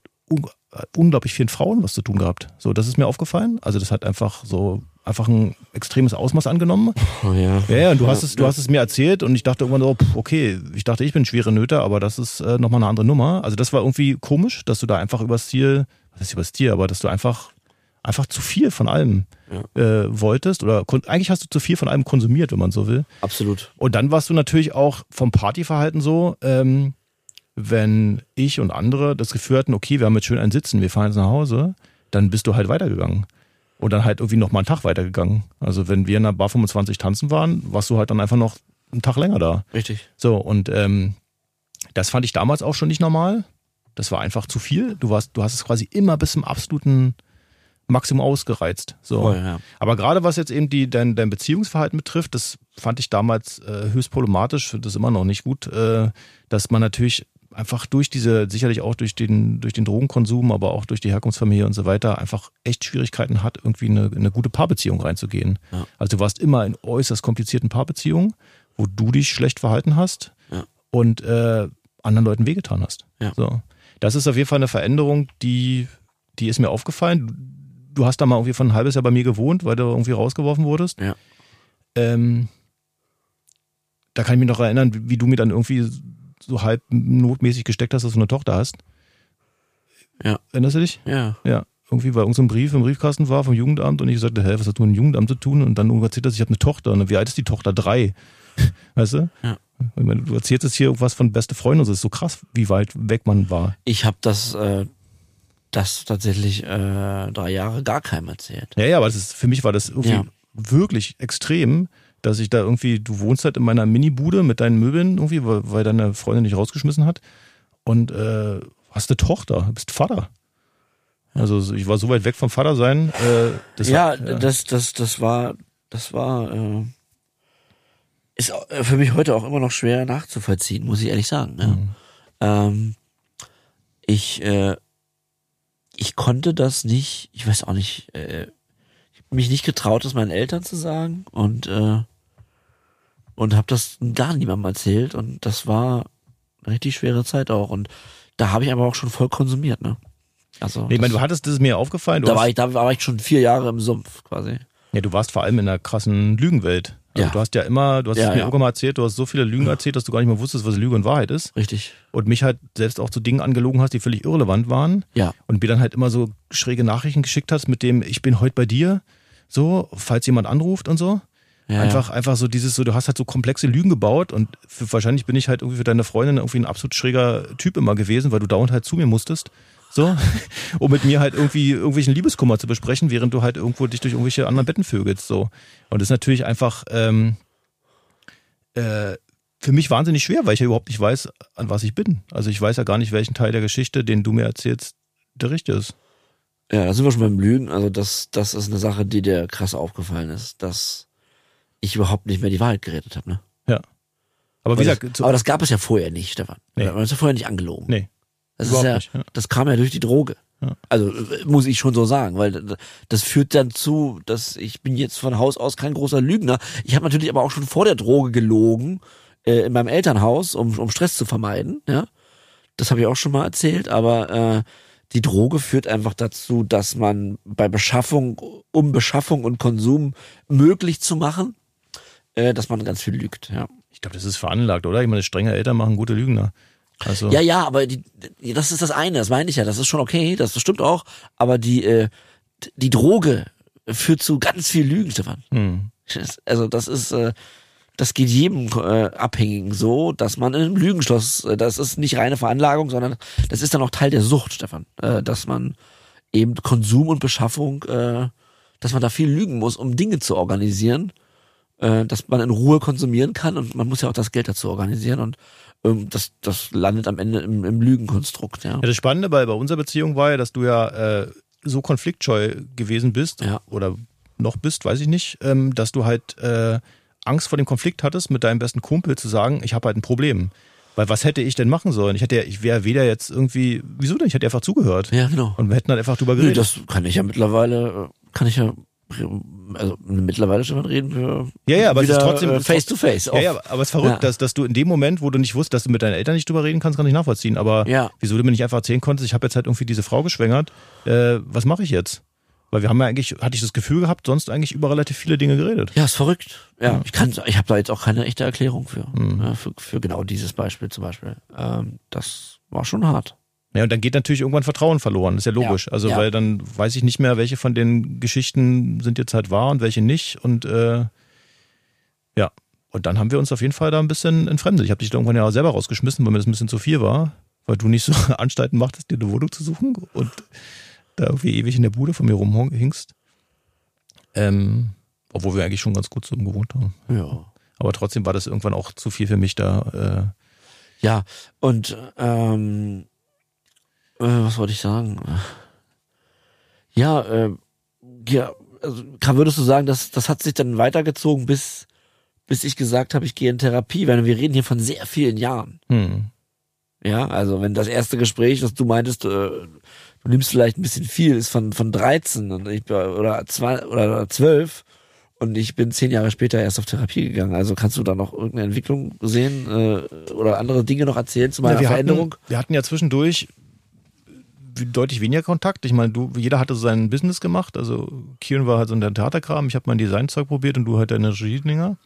unglaublich vielen Frauen was zu tun gehabt. So, das ist mir aufgefallen. Also das hat einfach so einfach ein extremes Ausmaß angenommen. Oh ja. Ja, ja, und du hast es, du hast es mir erzählt und ich dachte irgendwann so, pff, okay, ich dachte, ich bin schwere Nöte, aber das ist äh, nochmal eine andere Nummer. Also das war irgendwie komisch, dass du da einfach übers Ziel, was ist übers Ziel, aber dass du einfach, einfach zu viel von allem äh, wolltest oder eigentlich hast du zu viel von allem konsumiert, wenn man so will. Absolut. Und dann warst du natürlich auch vom Partyverhalten so, ähm, wenn ich und andere das Gefühl hatten, okay, wir haben jetzt schön ein Sitzen, wir fahren jetzt nach Hause, dann bist du halt weitergegangen. Und dann halt irgendwie noch mal einen Tag weitergegangen. Also wenn wir in der Bar 25 tanzen waren, warst du halt dann einfach noch einen Tag länger da. Richtig. So, und ähm, das fand ich damals auch schon nicht normal. Das war einfach zu viel. Du warst, du hast es quasi immer bis zum absoluten Maximum ausgereizt. So. Voll, ja. Aber gerade was jetzt eben die, dein, dein Beziehungsverhalten betrifft, das fand ich damals äh, höchst problematisch, finde das immer noch nicht gut, äh, dass man natürlich einfach durch diese, sicherlich auch durch den, durch den Drogenkonsum, aber auch durch die Herkunftsfamilie und so weiter, einfach echt Schwierigkeiten hat, irgendwie eine, eine gute Paarbeziehung reinzugehen. Ja. Also du warst immer in äußerst komplizierten Paarbeziehungen, wo du dich schlecht verhalten hast Ja. und äh, anderen Leuten wehgetan hast. Ja. So. Das ist auf jeden Fall eine Veränderung, die, die ist mir aufgefallen. Du hast da mal irgendwie von ein halbes Jahr bei mir gewohnt, weil du irgendwie rausgeworfen wurdest. Ja. Ähm, da kann ich mich noch erinnern, wie, wie du mir dann irgendwie so halb notmäßig gesteckt hast, dass du eine Tochter hast. Ja. Erinnerst du dich? Ja. Ja. Irgendwie, weil irgendein Brief im Briefkasten war vom Jugendamt und ich sagte, hä, was hat du mit dem Jugendamt zu tun? Und dann erzählt das, ich habe eine Tochter. Und wie alt ist die Tochter? Drei. Weißt du? Ja. Ich meine, du erzählst jetzt hier irgendwas von beste Freunde und so. Das ist so krass, wie weit weg man war. Ich habe das, äh, das tatsächlich äh, drei Jahre gar keinem erzählt. Ja, ja, aber das ist, für mich war das irgendwie Ja. wirklich extrem, dass ich da irgendwie, du wohnst halt in meiner Mini-Bude mit deinen Möbeln irgendwie, weil, weil deine Freundin dich rausgeschmissen hat und äh, hast eine Tochter, bist Vater. Also ich war so weit weg vom Vater sein. Äh, das ja, war, das, das, das war, das war, äh, ist äh, für mich heute auch immer noch schwer nachzuvollziehen, muss ich ehrlich sagen. Ne? Mhm. Ähm, ich, äh, ich konnte das nicht, ich weiß auch nicht, äh, mich nicht getraut, das meinen Eltern zu sagen und äh, und habe das gar niemandem erzählt und das war eine richtig schwere Zeit auch und da habe ich aber auch schon voll konsumiert, ne? Also Nee, ich meine, du hattest das ist mir aufgefallen. Du, da war ich, da war ich schon vier Jahre im Sumpf quasi. ja, du warst vor allem in einer krassen Lügenwelt. Also Ja. du hast ja immer, du hast Ja, es mir ja. irgendwann mal erzählt, du hast so viele Lügen erzählt, dass du gar nicht mehr wusstest, was Lüge und Wahrheit ist. Richtig. Und mich halt selbst auch zu Dingen angelogen hast, die völlig irrelevant waren. Ja. und mir dann halt immer so schräge Nachrichten geschickt hast mit dem, ich bin heute bei dir, so, falls jemand anruft und so. Ja, einfach, einfach so dieses, so, du hast halt so komplexe Lügen gebaut und für, wahrscheinlich bin ich halt irgendwie für deine Freundin irgendwie ein absolut schräger Typ immer gewesen, weil du dauernd halt zu mir musstest. So, um mit mir halt irgendwie irgendwelchen Liebeskummer zu besprechen, während du halt irgendwo dich durch irgendwelche anderen Betten vögelst. So. Und das ist natürlich einfach ähm, äh, für mich wahnsinnig schwer, weil ich ja überhaupt nicht weiß, an was ich bin. Also ich weiß ja gar nicht, welchen Teil der Geschichte, den du mir erzählst, der richtige ist. Ja, da sind wir schon beim Lügen. Also das, das ist eine Sache, die dir krass aufgefallen ist, dass ich überhaupt nicht mehr die Wahrheit geredet habe. Ne? Ja. Aber wie das, gesagt, zu, aber das gab es ja vorher nicht, Stefan. Nee. Wir haben uns ja vorher nicht angelogen. nee. das ja, nicht, ja. das kam ja durch die Droge. Ja. Also muss ich schon so sagen, weil das führt dann zu, dass ich bin jetzt von Haus aus kein großer Lügner. Ich habe natürlich aber auch schon vor der Droge gelogen äh, in meinem Elternhaus, um, um Stress zu vermeiden. Ja, das habe ich auch schon mal erzählt. Aber äh, die Droge führt einfach dazu, dass man bei Beschaffung, um Beschaffung und Konsum möglich zu machen, äh, dass man ganz viel lügt. Ja. Ich glaube, das ist veranlagt, oder? Ich meine, strenge Eltern machen gute Lügner. Also, Ja, ja, aber die, das ist das eine, das meine ich ja, das ist schon okay, das, stimmt auch, aber die, äh, die Droge führt zu ganz viel Lügen, Stefan. hm. Also das ist, äh, das geht jedem äh, Abhängigen so, dass man in einem Lügenschloss, äh, das ist nicht reine Veranlagung, sondern das ist dann auch Teil der Sucht, Stefan, äh, dass man eben Konsum und Beschaffung, äh, dass man da viel lügen muss, um Dinge zu organisieren äh, dass man in Ruhe konsumieren kann und man muss ja auch das Geld dazu organisieren und ähm, das, das landet am Ende im, im Lügenkonstrukt, ja. Ja, das Spannende bei, bei unserer Beziehung war ja, dass du ja äh, so konfliktscheu gewesen bist Ja. oder noch bist, weiß ich nicht, ähm, dass du halt äh, Angst vor dem Konflikt hattest, mit deinem besten Kumpel zu sagen, ich habe halt ein Problem. Weil was hätte ich denn machen sollen? Ich hätte ja, ich wäre weder jetzt irgendwie, wieso denn? Ich hätte einfach zugehört. Ja, genau. Und wir hätten halt einfach drüber Nö, geredet. das kann ich ja mittlerweile, äh, kann ich ja, also mittlerweile schon mal reden wir Ja, ja, aber es ist trotzdem- face to face. ja, ja, aber es ist verrückt, Ja. dass, dass du in dem Moment, wo du nicht wusstest, dass du mit deinen Eltern nicht drüber reden kannst, kann ich nachvollziehen. Aber Ja. wieso du mir nicht einfach erzählen konntest, ich habe jetzt halt irgendwie diese Frau geschwängert, äh, was mache ich jetzt? Weil wir haben ja eigentlich, hatte ich das Gefühl gehabt, sonst eigentlich über relativ viele Dinge geredet. Ja, ist verrückt. Ja, ich kann, ich habe da jetzt auch keine echte Erklärung für, Mhm. ja, für, für genau dieses Beispiel zum Beispiel. Ähm, das war schon hart. Ja, und dann geht natürlich irgendwann Vertrauen verloren, ist ja logisch. Ja, Also, ja. weil dann weiß ich nicht mehr, welche von den Geschichten sind jetzt halt wahr und welche nicht. Und äh, ja, und dann haben wir uns auf jeden Fall da ein bisschen entfremdet. Ich habe dich da irgendwann ja selber rausgeschmissen, weil mir das ein bisschen zu viel war, weil du nicht so Anstalten machtest, dir eine Wohnung zu suchen und da irgendwie ewig in der Bude von mir rumhingst. Ähm, obwohl wir eigentlich schon ganz gut zusammen gewohnt haben. Ja. Aber trotzdem war das irgendwann auch zu viel für mich da. Ja, und ähm, äh, was wollte ich sagen? Ja, äh, ja, also kann, würdest du sagen, dass das hat sich dann weitergezogen, bis, bis ich gesagt habe, ich gehe in Therapie, weil wir reden hier von sehr vielen Jahren. Hm. Ja, also wenn das erste Gespräch, das du meintest, äh, du nimmst vielleicht ein bisschen viel, ist von, von 13 und ich, oder, zwei, oder 12 und ich bin zehn Jahre später erst auf Therapie gegangen. Also kannst du da noch irgendeine Entwicklung sehen äh, oder andere Dinge noch erzählen zu meiner Ja, wir Veränderung? Hatten, wir hatten ja zwischendurch deutlich weniger Kontakt. Ich meine, du, jeder hatte so sein Business gemacht. Also Kieran war halt so in der Theaterkram, ich habe mein Designzeug probiert und du halt deine Regie-Dinger.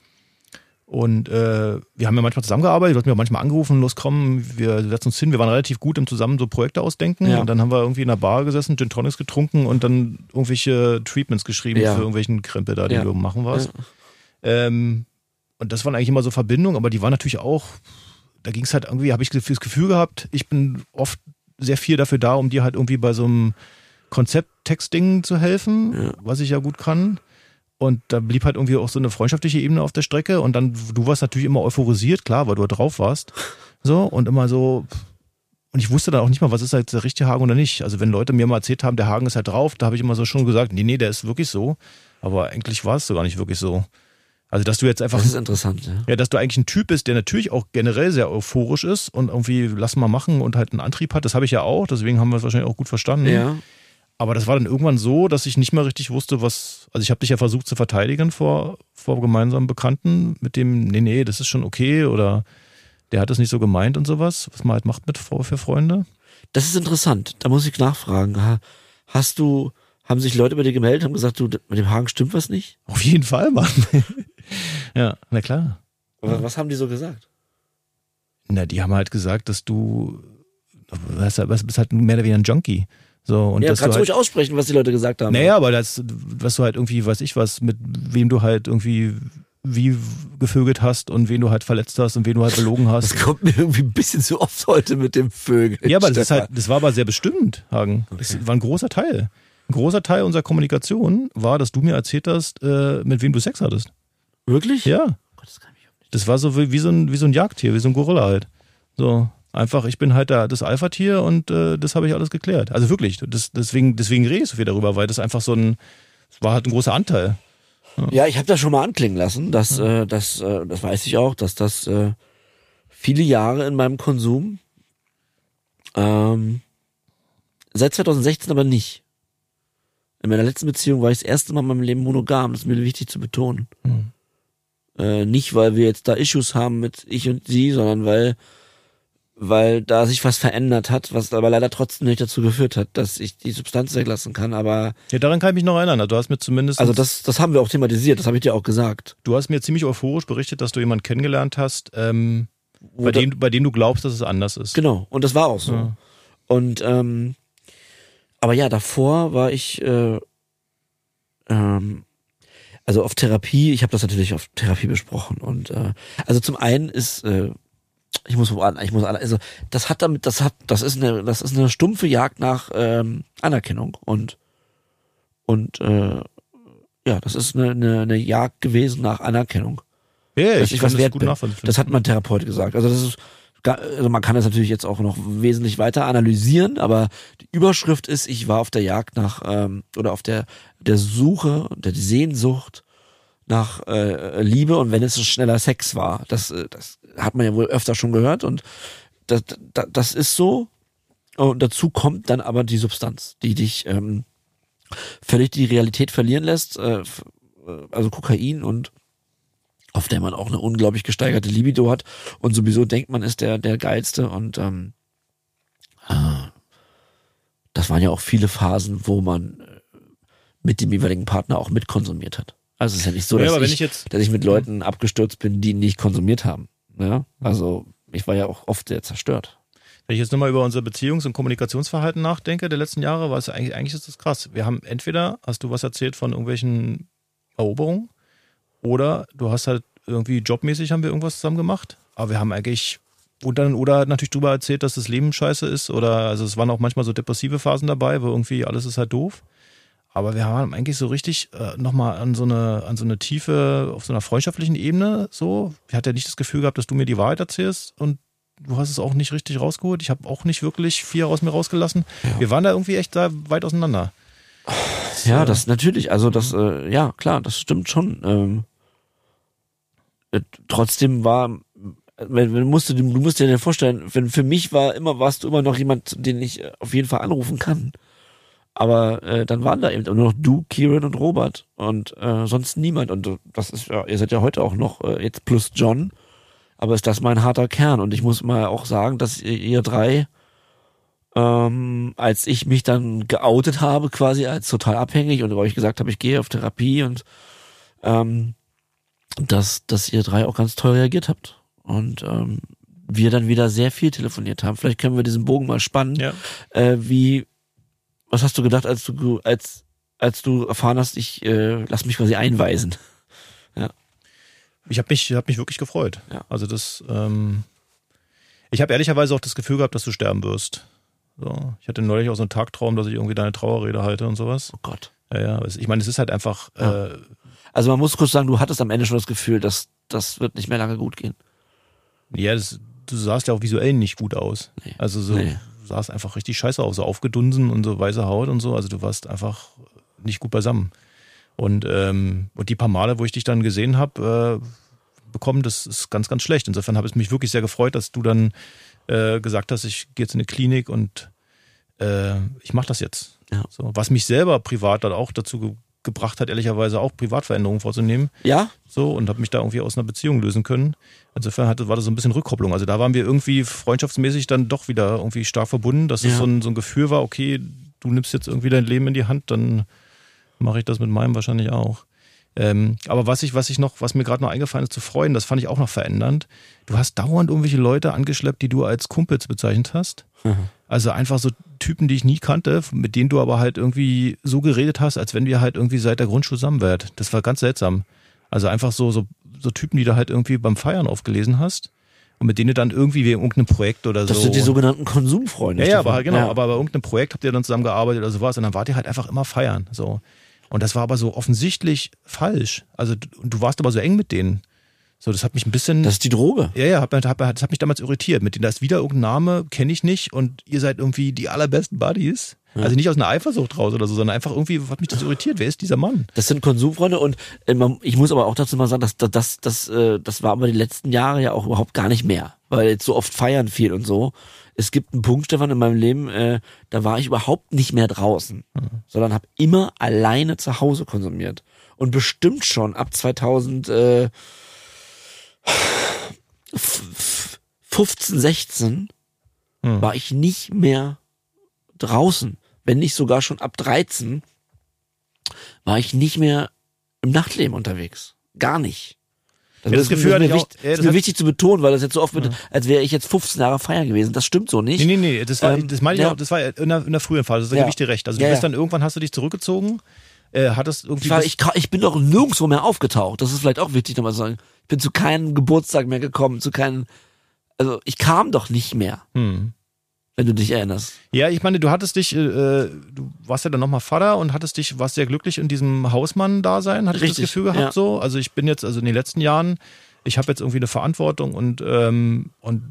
Und äh, wir haben ja manchmal zusammengearbeitet, du hast mir auch manchmal angerufen, los komm, wir setzen uns hin. Wir waren relativ gut im zusammen so Projekte ausdenken. Ja. Und dann haben wir irgendwie in einer Bar gesessen, Gin Tonics getrunken und dann irgendwelche Treatments geschrieben Ja. für irgendwelchen Krempel da, die Ja. du machen warst. Ähm, und das waren eigentlich immer so Verbindungen, aber die waren natürlich auch, da ging es halt irgendwie, habe ich das Gefühl gehabt, ich bin oft sehr viel dafür da, um dir halt irgendwie bei so einem Konzepttextding zu helfen, Ja. was ich ja gut kann. Und da blieb halt irgendwie auch so eine freundschaftliche Ebene auf der Strecke. Und dann, du warst natürlich immer euphorisiert, klar, weil du da drauf warst. So, und immer so. Und ich wusste dann auch nicht mal, was ist halt der richtige Haken oder nicht. Also wenn Leute mir mal erzählt haben, der Haken ist halt drauf, da habe ich immer so schon gesagt, nee, nee, der ist wirklich so. Aber eigentlich war es so gar nicht wirklich so. Also, dass du jetzt einfach Das ist interessant, ja. ja, dass du eigentlich ein Typ bist, der natürlich auch generell sehr euphorisch ist und irgendwie lass mal machen und halt einen Antrieb hat. Das habe ich ja auch, deswegen haben wir es wahrscheinlich auch gut verstanden. Ja, Aber das war dann irgendwann so, dass ich nicht mehr richtig wusste, was. Also ich habe dich ja versucht zu verteidigen vor, vor gemeinsamen Bekannten mit dem, nee, nee, das ist schon okay oder der hat das nicht so gemeint und sowas, was man halt macht mit für Freunde. das ist interessant. Da muss ich nachfragen. Ha- Hast du, haben sich Leute bei dir gemeldet, haben gesagt, du, mit dem Haken stimmt was nicht? Auf jeden Fall, Mann. Ja, na klar. Aber was haben die so gesagt? Na, die haben halt gesagt, dass du, was, was bist halt mehr oder weniger ein Junkie. So, und ja, kannst du halt, ruhig aussprechen, was die Leute gesagt haben. Naja, aber das, was du halt irgendwie, weiß ich was, mit wem du halt irgendwie wie gevögelt hast und wen du halt verletzt hast und wen du halt belogen Das hast. kommt mir irgendwie ein bisschen zu oft heute mit dem Vögel. Ja, aber das ist halt, das war aber sehr bestimmt, Hagen. Das war ein großer Teil. Ein großer Teil unserer Kommunikation war, dass du mir erzählt hast, äh, mit wem du Sex hattest. Wirklich? Ja. Gott, das war so wie, wie, so ein, wie so ein Jagdtier, wie so ein Gorilla halt. So. Einfach, ich bin halt da, das Alpha-Tier und äh, das habe ich alles geklärt. Also wirklich, das, deswegen, deswegen rede ich so viel darüber, weil das einfach so ein, das war halt ein großer Anteil. Ja, ich habe das schon mal anklingen lassen, dass, äh, das, äh, das weiß ich auch, dass das äh, viele Jahre in meinem Konsum, ähm, seit 2016 aber nicht. In meiner letzten Beziehung war ich das erste Mal in meinem Leben monogam, das ist mir wichtig zu betonen. Mhm. Äh, nicht, weil wir jetzt da Issues haben mit ich und sie, sondern weil weil da sich was verändert hat, was aber leider trotzdem nicht dazu geführt hat, dass ich die Substanz weglassen kann. Aber Ja, daran kann ich mich noch erinnern. Du hast mir zumindest, also das, das haben wir auch thematisiert, das habe ich dir auch gesagt. du hast mir ziemlich euphorisch berichtet, dass du jemanden kennengelernt hast, ähm, bei, dem, bei dem du glaubst, dass es anders ist. Genau, und das war auch so. Ja. Und ähm, aber ja, davor war ich äh, ähm, also auf Therapie, ich habe das natürlich auf Therapie besprochen und äh, also zum einen ist äh, ich muss wo an, ich muss also das hat damit, das hat, das ist eine, das ist eine stumpfe Jagd nach ähm, Anerkennung und und äh, Ja, das ist eine, eine, eine Jagd gewesen nach Anerkennung. Ja, dass ich was wert gut bin. nachvollziehen. Das hat mein Therapeut gesagt. Also das ist, also man kann das natürlich jetzt auch noch wesentlich weiter analysieren, aber die Überschrift ist, ich war auf der Jagd nach ähm, oder auf der der Suche, der Sehnsucht nach äh, Liebe und wenn es ein schneller Sex war, das äh, das hat man ja wohl öfter schon gehört und das, das, das ist so. Und dazu kommt dann aber die Substanz, die dich ähm, völlig die Realität verlieren lässt, äh, äh, also Kokain und auf der man auch eine unglaublich gesteigerte Libido hat und sowieso denkt man ist der der geilste und ähm, ah, das waren ja auch viele Phasen, wo man äh, mit dem jeweiligen Partner auch mitkonsumiert hat. Also es ist ja nicht so, Ja, dass, wenn ich, ich dass ich mit Leuten abgestürzt bin, die nicht konsumiert haben. Ja? Also ich war ja auch oft sehr zerstört. Wenn ich jetzt nochmal über unser Beziehungs- und Kommunikationsverhalten nachdenke der letzten Jahre, war es eigentlich, eigentlich ist das krass. Wir haben entweder, hast du was erzählt von irgendwelchen Eroberungen oder du hast halt irgendwie jobmäßig haben wir irgendwas zusammen gemacht, aber wir haben eigentlich und dann oder natürlich drüber erzählt, dass das Leben scheiße ist oder also es waren auch manchmal so depressive Phasen dabei, wo irgendwie alles ist halt doof. Aber wir haben eigentlich so richtig äh, nochmal an so eine an so eine Tiefe auf so einer freundschaftlichen Ebene so. Ich hatte ja nicht das Gefühl gehabt, dass du mir die Wahrheit erzählst und du hast es auch nicht richtig rausgeholt. Ich habe auch nicht wirklich viel aus mir rausgelassen. Wir waren da irgendwie echt da weit auseinander. Ja, das natürlich, also das, äh, ja, klar, das stimmt schon. Ähm, äh, trotzdem war, wenn, wenn musst du, du musst dir ja vorstellen, wenn für mich war immer, warst du immer noch jemand, den ich äh, auf jeden Fall anrufen kann. Aber äh, dann waren da eben nur noch du, Kieran und Robert und äh, sonst niemand. Und äh, das ist ja, ihr seid ja heute auch noch äh, jetzt plus John. Aber ist das mein harter Kern? Und ich muss mal auch sagen, dass ihr, ihr drei ähm, als ich mich dann geoutet habe, quasi als total abhängig und euch gesagt habe, ich gehe auf Therapie und ähm, dass, dass ihr drei auch ganz toll reagiert habt. Und ähm, wir dann wieder sehr viel telefoniert haben. Vielleicht können wir diesen Bogen mal spannen. Ja. Äh, wie, was hast du gedacht, als du, als, als du erfahren hast, ich äh, lass mich quasi einweisen? Ich habe mich, hab mich wirklich gefreut. Ja. Also das, ähm, ich habe ehrlicherweise auch das Gefühl gehabt, dass du sterben wirst. So, ich hatte neulich auch so einen Tagtraum, dass ich irgendwie deine Trauerrede halte und sowas. Oh Gott. Ja, ja. Ich meine, es ist halt einfach, Ja. äh, Also man muss kurz sagen, du hattest am Ende schon das Gefühl, dass das wird nicht mehr lange gut gehen. ja, das, du sahst ja auch visuell nicht gut aus. Nee. Also so, Nee. du sahst einfach richtig scheiße aus, so aufgedunsen und so weiße Haut und so. Also du warst einfach nicht gut beisammen. Und, ähm, und die paar Male, wo ich dich dann gesehen habe, äh, bekommen, das ist ganz, ganz schlecht. Insofern habe es mich wirklich sehr gefreut, dass du dann äh, gesagt hast, ich gehe jetzt in eine Klinik und äh, ich mache das jetzt. Ja. So, was mich selber privat dann auch dazu gebracht hat, ehrlicherweise auch Privatveränderungen vorzunehmen. Ja? So, und habe mich da irgendwie aus einer Beziehung lösen können. Insofern hatte, war das so ein bisschen Rückkopplung. Also da waren wir irgendwie freundschaftsmäßig dann doch wieder irgendwie stark verbunden, dass es Ja. so ein, so ein Gefühl war, okay, du nimmst jetzt irgendwie dein Leben in die Hand, dann mache ich das mit meinem wahrscheinlich auch. Ähm, aber was ich, was ich noch, was mir gerade noch eingefallen ist, zu freuen, das fand ich auch noch verändernd. Du hast dauernd irgendwelche Leute angeschleppt, die du als Kumpels bezeichnet hast. Also einfach so Typen, die ich nie kannte, mit denen du aber halt irgendwie so geredet hast, als wenn wir halt irgendwie seit der Grundschule zusammen wären. Das war ganz seltsam. Also einfach so, so, so Typen, die du halt irgendwie beim Feiern aufgelesen hast und mit denen du dann irgendwie wegen irgendeinem Projekt oder Das so. sind die sogenannten Konsumfreunde. Ja, ja, aber genau, Ja. aber bei irgendeinem Projekt habt ihr dann zusammen gearbeitet oder sowas und dann wart ihr halt einfach immer feiern. So. Und das war aber so offensichtlich falsch. Also du, du warst aber so eng mit denen. So, das hat mich ein bisschen. Das ist die Droge. ja, ja, hat, hat, das hat mich damals irritiert. Mit denen, da ist wieder irgendein Name, kenne ich nicht und ihr seid irgendwie die allerbesten Buddies. Also nicht aus einer Eifersucht raus oder so, sondern einfach irgendwie hat mich das irritiert. Wer ist dieser Mann? Das sind Konsumfreunde und äh, ich muss aber auch dazu mal sagen, dass das, das, das, äh, das war aber die letzten Jahre ja auch überhaupt gar nicht mehr, weil jetzt so oft feiern viel und so. Es gibt einen Punkt, Stefan, in meinem Leben, äh, da war ich überhaupt nicht mehr draußen, sondern habe immer alleine zu Hause konsumiert und bestimmt schon ab 2000 äh, 15, 16 Hm. war ich nicht mehr draußen, wenn nicht sogar schon ab 13 war ich nicht mehr im Nachtleben unterwegs. Gar nicht. Ja, das ist- Gefühl ist mir, ich auch. wichtig, Ja, ist das mir wichtig zu betonen, weil das jetzt so oft wird, als wäre ich jetzt 15 Jahre feiern gewesen. Das stimmt so nicht. Nee, nee, nee, das war, Ähm, das meine ich ja. auch, das war in der, in der frühen Phase, das Ja. gebe ich dir recht. Also du Ja, bist ja. dann irgendwann hast du dich zurückgezogen, äh, hattest irgendwie. Ich, war, ich, ich bin doch nirgendwo mehr aufgetaucht. Das ist vielleicht auch wichtig nochmal zu sagen. Ich bin zu keinem Geburtstag mehr gekommen, zu keinem, also ich kam doch nicht mehr. hm. Wenn du dich erinnerst. Ja, ich meine, du hattest dich, äh, du warst ja dann nochmal Vater und hattest dich, warst sehr glücklich in diesem Hausmann-Dasein, hatte ich das Richtig, Gefühl gehabt ja. so. Also ich bin jetzt, also in den letzten Jahren, ich habe jetzt irgendwie eine Verantwortung und, ähm, und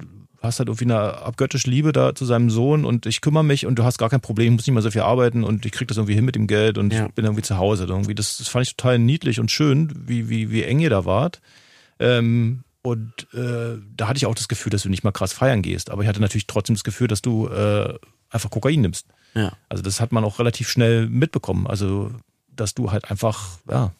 hast halt irgendwie eine abgöttische Liebe da zu seinem Sohn und ich kümmere mich und du hast gar kein Problem, ich muss nicht mehr so viel arbeiten und ich krieg das irgendwie hin mit dem Geld und Ja. ich bin irgendwie zu Hause. Irgendwie. Das, das fand ich total niedlich und schön, wie, wie, wie eng ihr da wart. Ähm, und äh, da hatte ich auch das Gefühl, dass du nicht mal krass feiern gehst. Aber ich hatte natürlich trotzdem das Gefühl, dass du äh, einfach Kokain nimmst. Ja. Also das hat man auch relativ schnell mitbekommen. Also, dass du halt einfach, ja.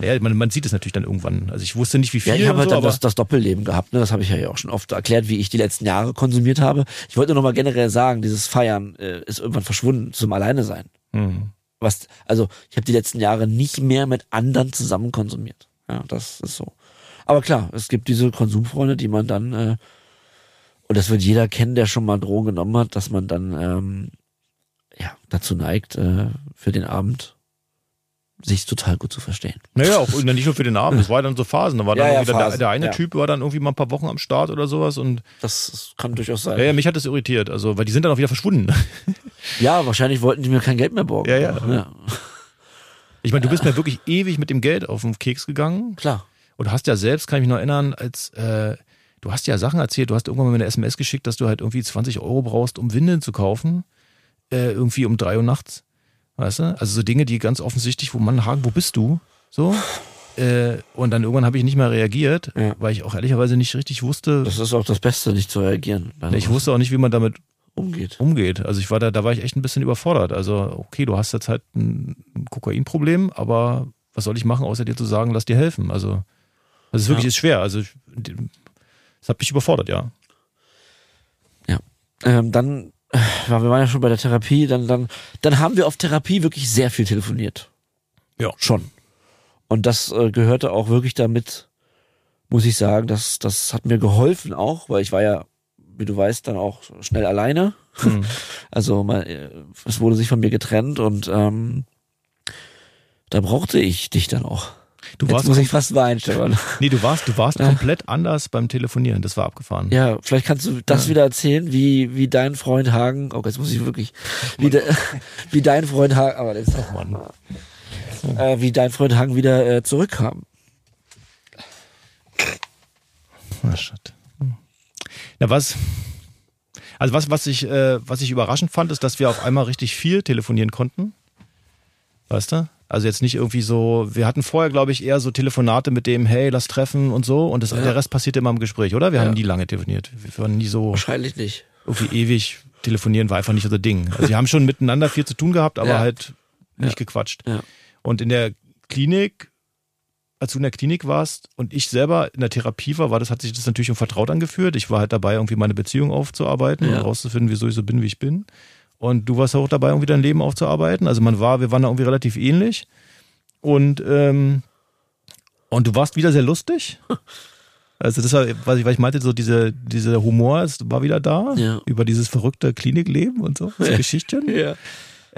Ja, man, man sieht es natürlich dann irgendwann. Also ich wusste nicht, wie viel. Ja, ich habe halt so, dann das, das Doppelleben gehabt, ne? Das habe ich ja auch schon oft erklärt, wie ich die letzten Jahre konsumiert habe. Ich wollte nur noch mal generell sagen, dieses Feiern äh, ist irgendwann verschwunden zum Alleine sein. Hm. Was, also ich habe die letzten Jahre nicht mehr mit anderen zusammen konsumiert. Ja, das ist so. Aber klar, es gibt diese Konsumfreunde, die man dann, äh, und das wird jeder kennen, der schon mal Drogen genommen hat, dass man dann ähm, ja dazu neigt, äh, für den Abend sich total gut zu verstehen. Naja, auch nicht nur für den Abend. Es war dann so Phasen. Da war dann Ja, ja, der, der eine ja. Typ war dann irgendwie mal ein paar Wochen am Start oder sowas und Das, das kann durchaus sein. ja, mich hat das irritiert. Also, weil die sind dann auch wieder verschwunden. Ja, wahrscheinlich wollten die mir kein Geld mehr borgen. Ja, ja. ja. Ich meine, du bist mir wirklich ewig mit dem Geld auf den Keks gegangen. Klar. Und hast ja selbst, kann ich mich noch erinnern, als äh, du hast ja Sachen erzählt, du hast irgendwann mal eine SMS geschickt, dass du halt irgendwie 20 Euro brauchst, um Windeln zu kaufen, äh, irgendwie um drei Uhr nachts. Weißt du? Also so Dinge, die ganz offensichtlich, wo man haken, wo bist du? So. Äh, und dann irgendwann habe ich nicht mehr reagiert, Ja. weil ich auch ehrlicherweise nicht richtig wusste. Das ist auch das Beste, nicht zu reagieren. Ich wusste auch nicht, wie man damit umgeht. umgeht. Also ich war da, da war ich echt ein bisschen überfordert. Also, okay, du hast jetzt halt ein Kokainproblem, aber was soll ich machen, außer dir zu sagen, lass dir helfen? Also, das ist wirklich Ja. ist schwer. Also, das hat mich überfordert, ja. Ähm, dann, äh, ja, wir waren ja schon bei der Therapie, dann, dann, dann haben wir auf Therapie wirklich sehr viel telefoniert. Ja. Schon. Und das äh, gehörte auch wirklich damit, muss ich sagen, das, das hat mir geholfen auch, weil ich war ja, wie du weißt, dann auch schnell alleine. Hm. Also man, äh, es wurde sich von mir getrennt und ähm, da brauchte ich dich dann auch. Du Jetzt warst, muss ich fast weinen, Stefan. nee, du warst, du warst Ja. komplett anders beim Telefonieren. Das war abgefahren. Ja, vielleicht kannst du das Ja. wieder erzählen, wie, wie dein Freund Hagen, oh, jetzt muss ich wirklich, wie, de, wie dein Freund Hagen, aber das, Mann. äh, wie dein Freund Hagen wieder äh, zurückkam. Ah, shit. Na, was? Also was, was ich, äh, was ich überraschend fand, ist, dass wir auf einmal richtig viel telefonieren konnten. Weißt du? Also jetzt nicht irgendwie so, wir hatten vorher, glaube ich, eher so Telefonate mit dem, hey, lass treffen und so. Und das, der Rest passierte immer im Gespräch, oder? Wir Ja. haben nie lange telefoniert. Wir waren nie so Wahrscheinlich nicht. irgendwie ewig telefonieren, war einfach nicht unser Ding. Also wir haben schon miteinander viel zu tun gehabt, aber Ja. halt nicht Ja. gequatscht. Ja. Und in der Klinik, als du in der Klinik warst und ich selber in der Therapie war, war das, hat sich das natürlich um vertraut angeführt. Ich war halt dabei, irgendwie meine Beziehung aufzuarbeiten Ja. und rauszufinden, wieso ich so bin, wie ich bin. Und du warst auch dabei, irgendwie dein Leben aufzuarbeiten. Also man war, wir waren da irgendwie relativ ähnlich. Und, ähm, und du warst wieder sehr lustig. Also das war, was ich, was ich meinte, so diese, dieser Humor ist, war wieder da. Ja. Über dieses verrückte Klinikleben und so, so Geschichtchen. Ja.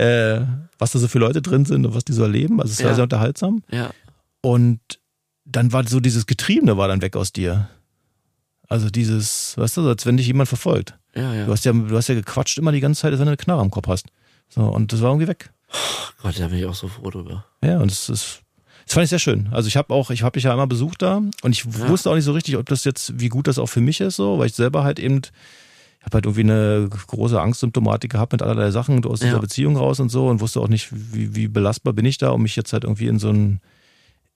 Äh, was da so für Leute drin sind und was die so erleben. Also es war Ja. sehr unterhaltsam. Ja. Und dann war so dieses Getriebene war dann weg aus dir. Also dieses, weißt du, als wenn dich jemand verfolgt. Ja, ja. Du hast ja, du hast ja gequatscht immer die ganze Zeit, als wenn du eine Knarre am Kopf hast. So, und das war irgendwie weg. Gott, da bin ich auch so froh drüber. Ja, und das ist, das fand ich sehr schön. Also ich habe auch, ich habe dich ja einmal besucht da und ich Ja. wusste auch nicht so richtig, ob das jetzt, wie gut das auch für mich ist, so, weil ich selber halt eben, ich habe halt irgendwie eine große Angstsymptomatik gehabt mit allerlei Sachen aus dieser Ja. Beziehung raus und so und wusste auch nicht, wie, wie belastbar bin ich da, um mich jetzt halt irgendwie in so ein,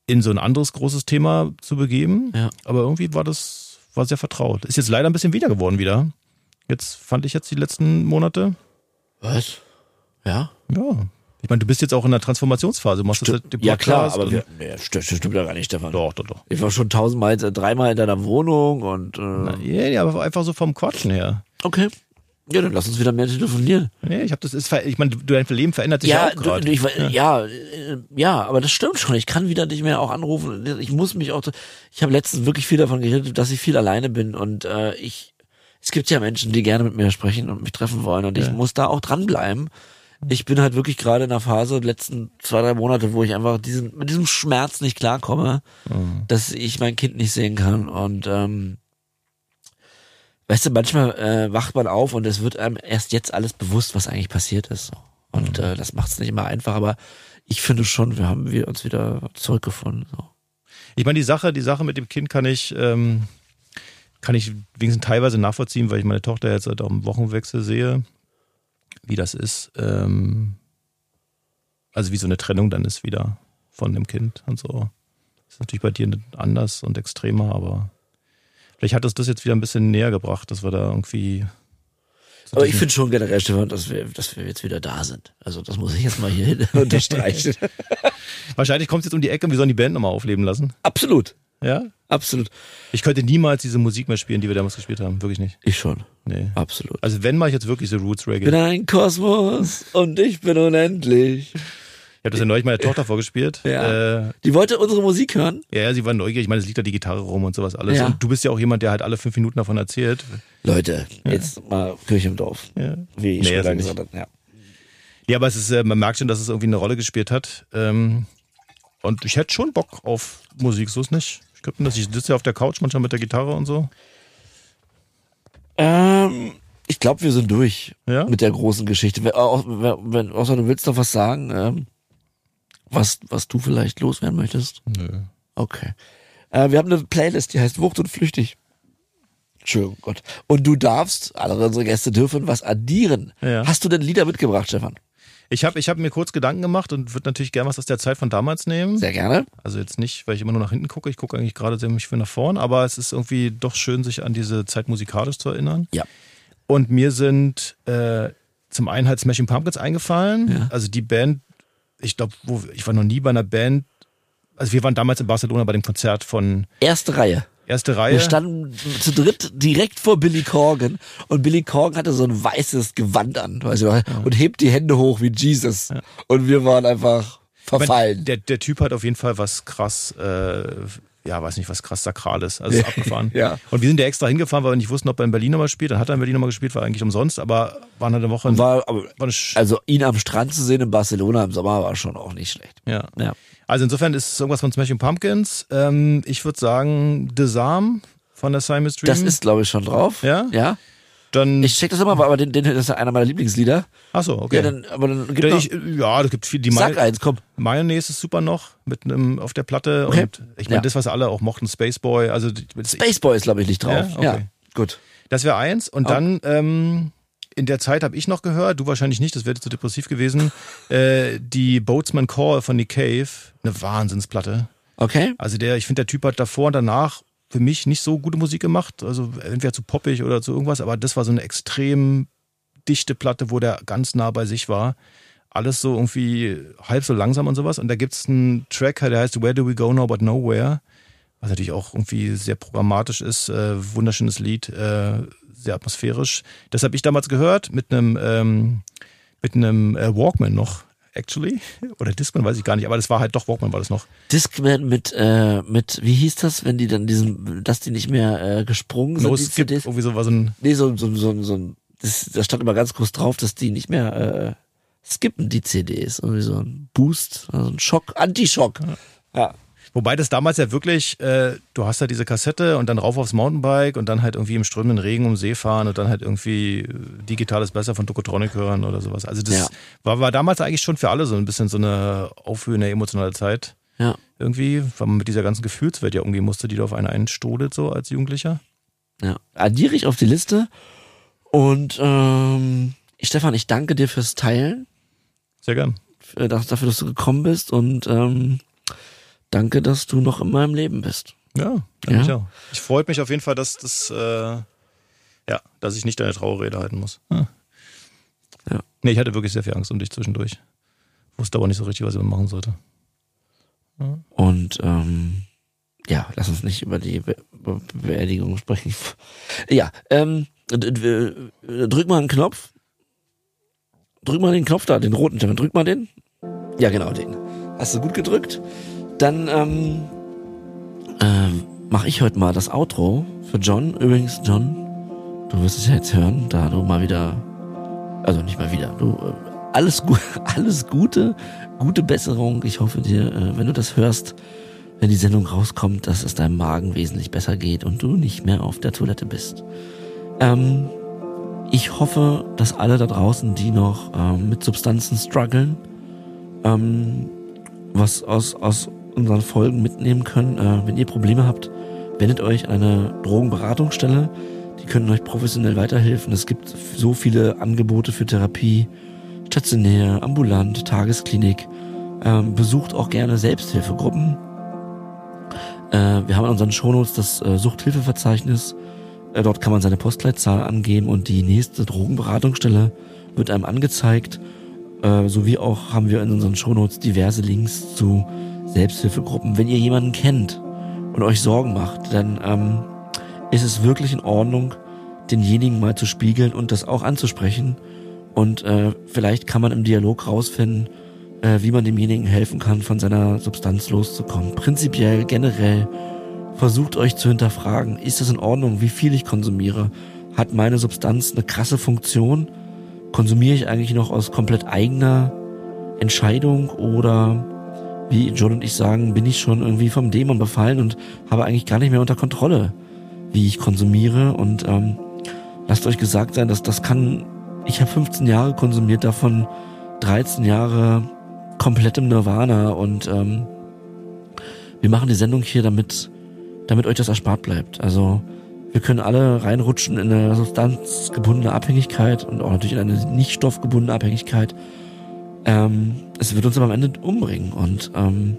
in so ein anderes großes Thema zu begeben. Ja. Aber irgendwie war das, war sehr vertraut. Ist jetzt leider ein bisschen wieder geworden wieder. Jetzt fand ich jetzt die letzten Monate, Was? Ja? ja. Ich meine, du bist jetzt auch in der Transformationsphase. Du machst jetzt halt den Ja klar, aber wir, nee, das stimmt, das stimmt ja gar nicht, Stefan. Doch, doch, doch. Ich war schon tausendmal, dreimal in deiner Wohnung und äh, Na, ja, ja, aber einfach so vom Quatschen her. okay. Ja, dann lass uns wieder mehr telefonieren. Nee, ich habe das ist, ich meine, du- dein Leben verändert sich ja, Ja, auch gerade. du, ich, ja. Ja, äh, ja, aber das stimmt schon. Ich kann wieder nicht mehr auch anrufen. Ich muss mich auch. Ich habe letztens wirklich viel davon geredet, dass ich viel alleine bin und äh, ich. Es gibt ja Menschen, die gerne mit mir sprechen und mich treffen wollen und ich Ja. muss da auch dranbleiben. Ich bin halt wirklich gerade in der Phase, letzten zwei, drei Monate, wo ich einfach diesen, mit diesem Schmerz nicht klarkomme, Mhm. dass ich mein Kind nicht sehen kann und ähm, weißt du, manchmal äh, wacht man auf und es wird einem erst jetzt alles bewusst, was eigentlich passiert ist. Und äh, das macht es nicht immer einfach, aber ich finde schon, wir haben wir uns wieder zurückgefunden. So. Ich meine, die Sache, die Sache mit dem Kind kann ich, ähm, kann ich wenigstens teilweise nachvollziehen, weil ich meine Tochter jetzt halt auch im Wochenwechsel sehe, wie das ist. Ähm, also wie so eine Trennung dann ist wieder von dem Kind und so. Das ist natürlich bei dir anders und extremer, aber vielleicht hat uns das jetzt wieder ein bisschen näher gebracht, dass wir da irgendwie. so Aber ich finde schon generell, Stefan, dass wir, dass wir jetzt wieder da sind. Also das muss ich jetzt mal hier unterstreichen. Wahrscheinlich kommt es jetzt um die Ecke und wir sollen die Band nochmal aufleben lassen. absolut, Ja? absolut. Ich könnte niemals diese Musik mehr spielen, die wir damals gespielt haben. Wirklich nicht. Ich schon, Nee. absolut. Also wenn mache ich jetzt wirklich so Roots Ich bin Reggae. ein Kosmos und ich bin unendlich. Ich habe das ja neulich meiner Tochter vorgespielt. Ja. Äh, Die wollte unsere Musik hören. ja, ja, sie war neugierig. Ich meine, es liegt da die Gitarre rum und sowas alles. Ja. Und du bist ja auch jemand, der halt alle fünf Minuten davon erzählt. Leute, jetzt mal Kirche im Dorf. Ja. Wie ich Nee, schon also gesagt habe. Ja. Ja, aber es ist, äh, man merkt schon, dass es irgendwie eine Rolle gespielt hat. Ähm, und ich hätte schon Bock auf Musik, so ist nicht. Ich könnte das. Ich sitze ja auf der Couch manchmal mit der Gitarre und so. Ähm, ich glaube, wir sind durch Ja? mit der großen Geschichte. Wenn, wenn, außer du willst noch was sagen, ähm, was, was du vielleicht loswerden möchtest. Nö. Okay. Äh, wir haben eine Playlist, die heißt Wucht und Flüchtig. Entschuldigung, Gott. Und du darfst, alle unsere Gäste dürfen was addieren. Ja. Hast du denn Lieder mitgebracht, Stefan? Ich habe ich hab mir kurz Gedanken gemacht und würde natürlich gern was aus der Zeit von damals nehmen. Sehr gerne. Also jetzt nicht, weil ich immer nur nach hinten gucke. Ich gucke eigentlich gerade sehr viel nach vorn, aber es ist irgendwie doch schön, sich an diese Zeit musikalisch zu erinnern. Ja. Und mir sind äh, zum einen halt Smashing Pumpkins eingefallen. Ja. Also die Band, ich glaube, ich war noch nie bei einer Band. Also wir waren damals in Barcelona bei dem Konzert von Erste Reihe. Erste Reihe. Wir standen zu dritt direkt vor Billy Corgan und Billy Corgan hatte so ein weißes Gewand an, weißt du, und hebt die Hände hoch wie Jesus. Und wir waren einfach verfallen. Der, der Typ hat auf jeden Fall was krass, äh, ja, weiß nicht, was krass Sakrales, also ist abgefahren. Ja. Und wir sind ja extra hingefahren, weil wir nicht wussten, ob er in Berlin nochmal spielt. Dann hat er in Berlin nochmal gespielt, war eigentlich umsonst, aber waren halt eine Woche. in- war, aber, war also ihn am Strand zu sehen in Barcelona im Sommer war schon auch nicht schlecht. ja. Ja. Also insofern ist es irgendwas von Smashing Pumpkins. Ähm, ich würde sagen, Disarm von der Siamese Dream. Das ist, glaube ich, schon drauf. Ja? Ja. Dann. Ich check das immer, aber den, den, das ist ja einer meiner Lieblingslieder. Achso, okay. Ja, dann, aber dann gibt Ja, ich, ja, das gibt viel. Die sag May eins, komm. Mayonnaise ist super noch mit einem auf der Platte Okay. und ich meine Ja. das, was alle auch mochten, Spaceboy. Also Spaceboy ist, glaube ich, nicht drauf. Ja? Ja, Okay. gut. das wäre eins. Und Oh. dann ähm, in der Zeit habe ich noch gehört, du wahrscheinlich nicht, das wäre zu depressiv gewesen. äh, die Boatsman Call von Nick Cave, eine Wahnsinnsplatte. Okay. Also der, ich finde, der Typ hat davor und danach für mich nicht so gute Musik gemacht. Also entweder zu poppig oder zu irgendwas, aber das war so eine extrem dichte Platte, wo der ganz nah bei sich war. Alles so irgendwie halb so langsam und sowas. Und da gibt's einen Track, der heißt Where Do We Go Now But Nowhere, was natürlich auch irgendwie sehr programmatisch ist, äh, wunderschönes Lied, äh, sehr atmosphärisch. Das habe ich damals gehört mit einem ähm, mit einem äh, Walkman noch, actually. Oder Discman, weiß ich gar nicht, aber das war halt doch Walkman war das noch. Discman mit, äh, mit, wie hieß das, wenn die dann diesen, dass die nicht mehr äh, gesprungen sind, No Skip, irgendwie so war so ein Nee, so, so, so, so ein, das, da stand immer ganz groß drauf, dass die nicht mehr äh, skippen, die CDs. Irgendwie so ein Boost, also ein Schock, Anti-Schock. Ja. Wobei das damals ja wirklich, äh, du hast halt diese Kassette und dann rauf aufs Mountainbike und dann halt irgendwie im strömenden Regen um See fahren und dann halt irgendwie äh, digitales Besser von Tokotronic hören oder sowas. Also das Ja. war, war damals eigentlich schon für alle so ein bisschen so eine aufwühlende emotionale Zeit. Ja. Irgendwie, weil man mit dieser ganzen Gefühlswelt ja umgehen musste, die da auf einen einstodet, so als Jugendlicher. Ja. Addiere ich auf die Liste. Und ähm, Stefan, ich danke dir fürs Teilen, Sehr gern. dass- dafür, dass du gekommen bist und ähm, danke, dass du noch in meinem Leben bist. Ja, Ja. ja. ich auch. Ich freut mich auf jeden Fall, dass das, äh, ja, dass ich nicht deine Trauerrede halten muss. Ja. Ja. Nee, ich hatte wirklich sehr viel Angst um dich zwischendurch. Wusste aber nicht so richtig, was ich machen sollte. Und ähm, ja, lass uns nicht über die Be Be Beerdigung sprechen. Ja, ähm, drück mal einen Knopf. Drück mal den Knopf da, den roten Stefan. Drück mal den. Ja, genau den. Hast du gut gedrückt? Dann ähm, ähm, mache ich heute mal das Outro für John. Übrigens, John, du wirst es ja jetzt hören, da du mal wieder, also nicht mal wieder, du äh, alles alles Gute, gute Besserung. Ich hoffe dir, äh, wenn du das hörst, wenn die Sendung rauskommt, dass es deinem Magen wesentlich besser geht und du nicht mehr auf der Toilette bist. Ähm, ich hoffe, dass alle da draußen, die noch ähm, mit Substanzen strugglen, ähm, was aus, aus unseren Folgen mitnehmen können. Äh, wenn ihr Probleme habt, wendet euch an eine Drogenberatungsstelle. Die können euch professionell weiterhelfen. Es gibt so viele Angebote für Therapie, stationär, ambulant, Tagesklinik. Ähm, besucht auch gerne Selbsthilfegruppen. Äh, wir haben in unseren Shownotes das äh, Suchthilfeverzeichnis. Äh, dort kann man seine Postleitzahl angeben und die nächste Drogenberatungsstelle wird einem angezeigt. Äh, sowie auch haben wir in unseren Shownotes diverse Links zu Selbsthilfegruppen. Wenn ihr jemanden kennt und euch Sorgen macht, dann ähm, ist es wirklich in Ordnung, denjenigen mal zu spiegeln und das auch anzusprechen. Und äh, vielleicht kann man im Dialog rausfinden, äh, wie man demjenigen helfen kann, von seiner Substanz loszukommen. Prinzipiell, generell, versucht euch zu hinterfragen, ist das in Ordnung, wie viel ich konsumiere? Hat meine Substanz eine krasse Funktion? Konsumiere ich eigentlich noch aus komplett eigener Entscheidung oder wie John und ich sagen, bin ich schon irgendwie vom Dämon befallen und habe eigentlich gar nicht mehr unter Kontrolle, wie ich konsumiere und ähm, lasst euch gesagt sein, dass das kann, ich habe 15 Jahre konsumiert, davon 13 Jahre komplett im Nirvana und ähm, wir machen die Sendung hier, damit, damit euch das erspart bleibt. Also wir können alle reinrutschen in eine substanzgebundene Abhängigkeit und auch natürlich in eine nicht stoffgebundene Abhängigkeit. Ähm, es wird uns aber am Ende umbringen und ähm,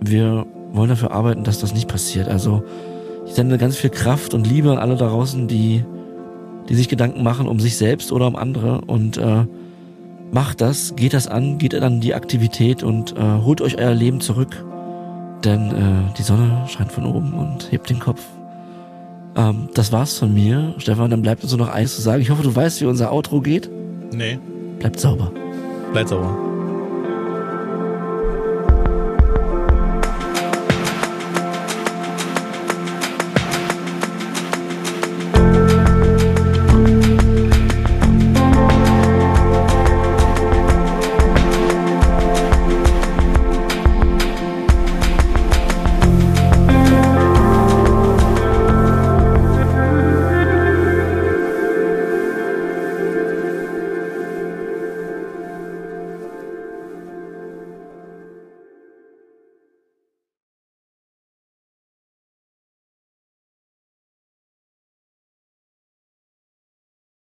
wir wollen dafür arbeiten, dass das nicht passiert. Also ich sende ganz viel Kraft und Liebe an alle da draußen, die, die sich Gedanken machen um sich selbst oder um andere und äh, macht das, geht das an, geht an die Aktivität und äh, holt euch euer Leben zurück. Denn äh, die Sonne scheint von oben und hebt den Kopf. Ähm, das war's von mir. Stefan, dann bleibt uns nur noch eins zu sagen. Ich hoffe, du weißt, wie unser Outro geht. Nee. Bleibt sauber. Bleibt sauber.